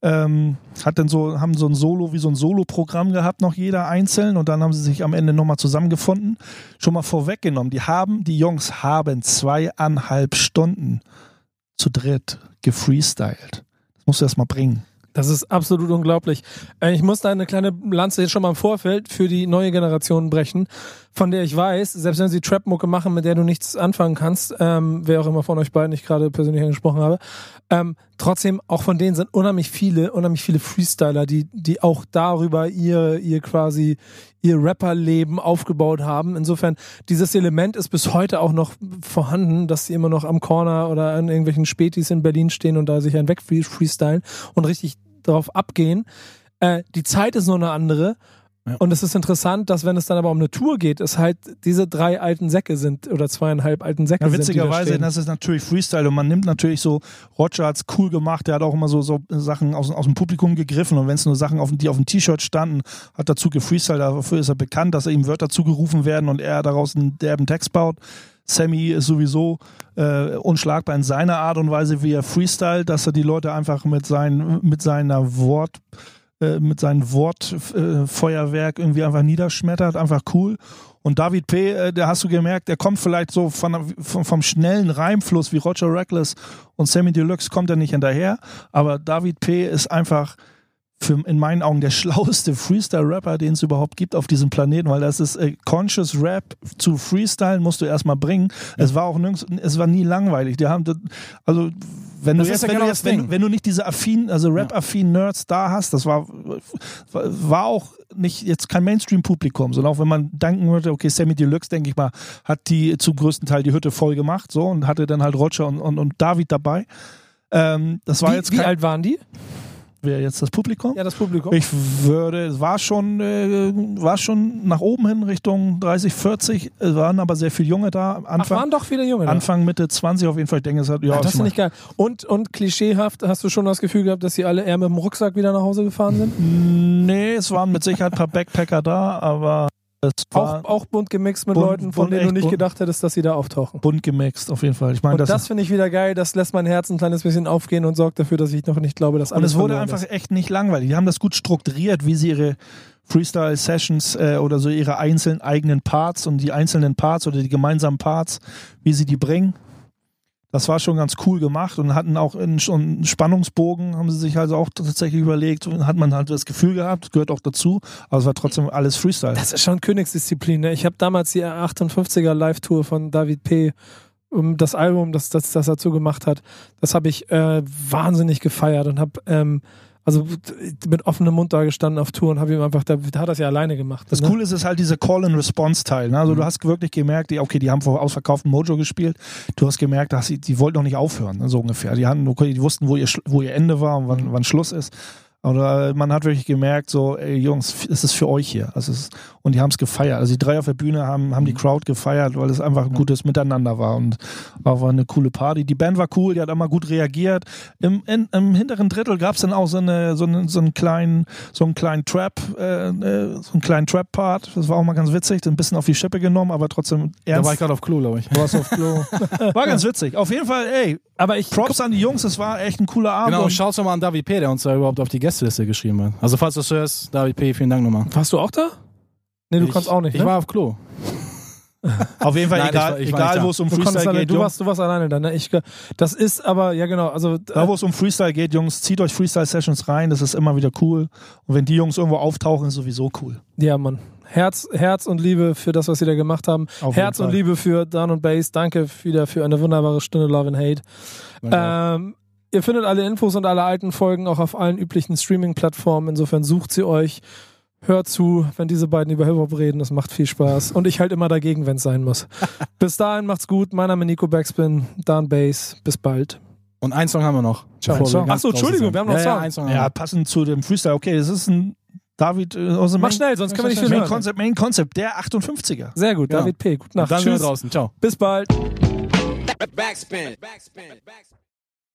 ähm, hat dann so, haben so ein Solo, wie so ein Solo-Programm gehabt, noch jeder einzeln und dann haben sie sich am Ende nochmal zusammengefunden. Schon mal vorweggenommen, die haben, die Jungs haben zweieinhalb Stunden zu dritt gefreestylt. Das musst du erst mal bringen. Das ist absolut unglaublich. Äh, Ich muss da eine kleine Lanze jetzt schon mal im Vorfeld für die neue Generation brechen, von der ich weiß, selbst wenn sie Trap-Mucke machen, mit der du nichts anfangen kannst, ähm, wer auch immer von euch beiden ich gerade persönlich angesprochen habe, ähm, trotzdem auch von denen sind unheimlich viele, unheimlich viele Freestyler, die, die auch darüber ihr, ihr quasi ihr Rapperleben aufgebaut haben. Insofern, dieses Element ist bis heute auch noch vorhanden, dass sie immer noch am Corner oder an irgendwelchen Spätis in Berlin stehen und da sich einen wegfreestylen und richtig drauf abgehen. Äh, die Zeit ist nur eine andere. Ja. Und es ist interessant, dass wenn es dann aber um eine Tour geht, es halt diese drei alten Säcke sind oder zweieinhalb alten Säcke Ja, sind. die da witzigerweise, das ist natürlich Freestyle und man nimmt natürlich so, Roger hat's cool gemacht, der hat auch immer so, so Sachen aus, aus dem Publikum gegriffen und wenn es nur Sachen, auf, die auf dem T-Shirt standen, hat dazu gefreestylt, dafür ist er bekannt, dass er ihm Wörter zugerufen werden und er daraus einen derben Text baut. Sammy ist sowieso äh, unschlagbar in seiner Art und Weise, wie er freestylt, dass er die Leute einfach mit, sein, mit seiner Wort, äh, mit seinem Wortfeuerwerk irgendwie einfach niederschmettert, einfach cool. Und David P., äh, der hast du gemerkt, der kommt vielleicht so von, vom, vom schnellen Reimfluss wie Roger Reckless und Sammy Deluxe kommt er nicht hinterher, aber David P. ist einfach für, in meinen Augen der schlauste Freestyle-Rapper, den es überhaupt gibt auf diesem Planeten, weil das ist äh, Conscious Rap zu Freestyle musst du erstmal bringen. Es war auch nirgends, es war nie langweilig. Die haben, also wenn Das du jetzt, ja wenn, genau du jetzt wenn, wenn du nicht diese affin, also Rap-affin Nerds da hast, das war, war auch nicht jetzt kein Mainstream-Publikum, sondern auch wenn man denken würde, okay, Sammy Deluxe, denke ich mal, hat die zum größten Teil die Hütte voll gemacht, so und hatte dann halt Roger und, und, und David dabei. Ähm, das war wie, jetzt wie alt waren die? Wer jetzt das Publikum? Ja, das Publikum. Ich würde, es war schon, äh, war schon nach oben hin Richtung 30, 40, es waren aber sehr viele Junge da. Ach, Anfang, waren doch viele Junge da. Anfang Mitte 20 auf jeden Fall. Ich denke, es hat, ja, Ja, das finde ich geil. Und, und klischeehaft, hast du schon das Gefühl gehabt, dass sie alle eher mit dem Rucksack wieder nach Hause gefahren sind? Nee, es waren mit Sicherheit ein paar Backpacker da, aber Auch, auch bunt gemixt mit Bunt- Leuten, von denen du nicht bunt. gedacht hättest, dass sie da auftauchen. bunt gemixt, auf jeden Fall. Ich meine, Und das, das, finde ich wieder geil, das lässt mein Herz ein kleines bisschen aufgehen und sorgt dafür, dass ich noch nicht glaube, dass und alles es wurde einfach ist. echt nicht langweilig. Die haben das gut strukturiert, wie sie ihre Freestyle-Sessions äh, oder so ihre einzelnen eigenen Parts und die einzelnen Parts oder die gemeinsamen Parts, wie sie die bringen. Das war schon ganz cool gemacht und hatten auch in, schon einen Spannungsbogen, haben sie sich also auch tatsächlich überlegt und hat man halt das Gefühl gehabt, gehört auch dazu, aber es war trotzdem alles Freestyle. Das ist schon Königsdisziplin. Ne? Ich habe damals die 58er Live-Tour von David P., das Album, das, das, das dazu gemacht hat, das habe ich äh, wahnsinnig gefeiert und habe ähm, also mit offenem Mund da gestanden auf Tour und habe ihm einfach, da, da hat er es ja alleine gemacht. Das ne? Coole ist, ist halt diese Call-and-Response-Teil. Ne? Also du hast wirklich gemerkt, die, okay, die haben vor ausverkauftem Mojo gespielt. Du hast gemerkt, dass sie, die wollten noch nicht aufhören, ne? so ungefähr. Die, okay, die wussten, wo ihr, wo ihr Ende war und wann, wann Schluss ist. Oder man hat wirklich gemerkt, so, ey Jungs, es ist für euch hier. Also es ist, und die haben es gefeiert. Also die drei auf der Bühne haben, haben die Crowd gefeiert, weil es einfach ein gutes Miteinander war und war, eine coole Party. Die Band war cool, die hat immer gut reagiert. Im, in, im hinteren Drittel gab es dann auch so, eine, so, einen, so einen kleinen, so einen kleinen Trap, äh, äh, so einen kleinen Trap-Part. Das war auch mal ganz witzig, ein bisschen auf die Schippe genommen, aber trotzdem Da ernst. war ich gerade auf Klo, glaube ich. Du warst auf Klo. War ganz witzig. Auf jeden Fall, ey, Aber ich, Props an die Jungs, es war echt ein cooler Abend. Genau, und schaut's nochmal an David P., der uns da überhaupt auf die Gästeliste geschrieben hat. Also falls du es hörst, David P., vielen Dank nochmal. warst du auch da? Nee, du ich, kannst auch nicht, Ich ne? war auf Klo. auf jeden Fall, Nein, ich egal, war- ich war egal wo es um Freestyle alleine, geht, du, warst, du warst alleine dann, ne? Ich, das ist aber, ja genau, also da wo es um Freestyle geht, Jungs, zieht euch Freestyle-Sessions rein, das ist immer wieder cool. Und wenn die Jungs irgendwo auftauchen, ist sowieso cool. Ja, Mann. Herz, Herz und Liebe für das, was sie da gemacht haben. Auf Herz und. Liebe für Dan und Bass. Danke wieder für eine wunderbare Stunde Love and Hate. Ähm, ihr findet alle Infos und alle alten Folgen auch auf allen üblichen Streaming-Plattformen. Insofern sucht sie euch. Hört zu, wenn diese beiden über Hip-Hop reden. Das macht viel Spaß. Und ich halt immer dagegen, wenn es sein muss. Bis dahin macht's gut. Mein Name ist Nico Backspin, Dan Bass. Bis bald. Und einen Song haben wir noch. Ciao. bevor wir Ach ganz so, draußen Entschuldigung, wir haben noch ja, Song. Ja, Song Ja, passend zu dem Freestyle. Okay, das ist ein David äh, aus dem Mach Main, schnell, sonst können wir nicht viel Main hören. Concept, Main Concept, der 58er. Sehr gut, Genau. David P. Gute. Nacht. Dann Tschüss. draußen. Ciao. Bis bald. Backspin. Backspin. Backspin.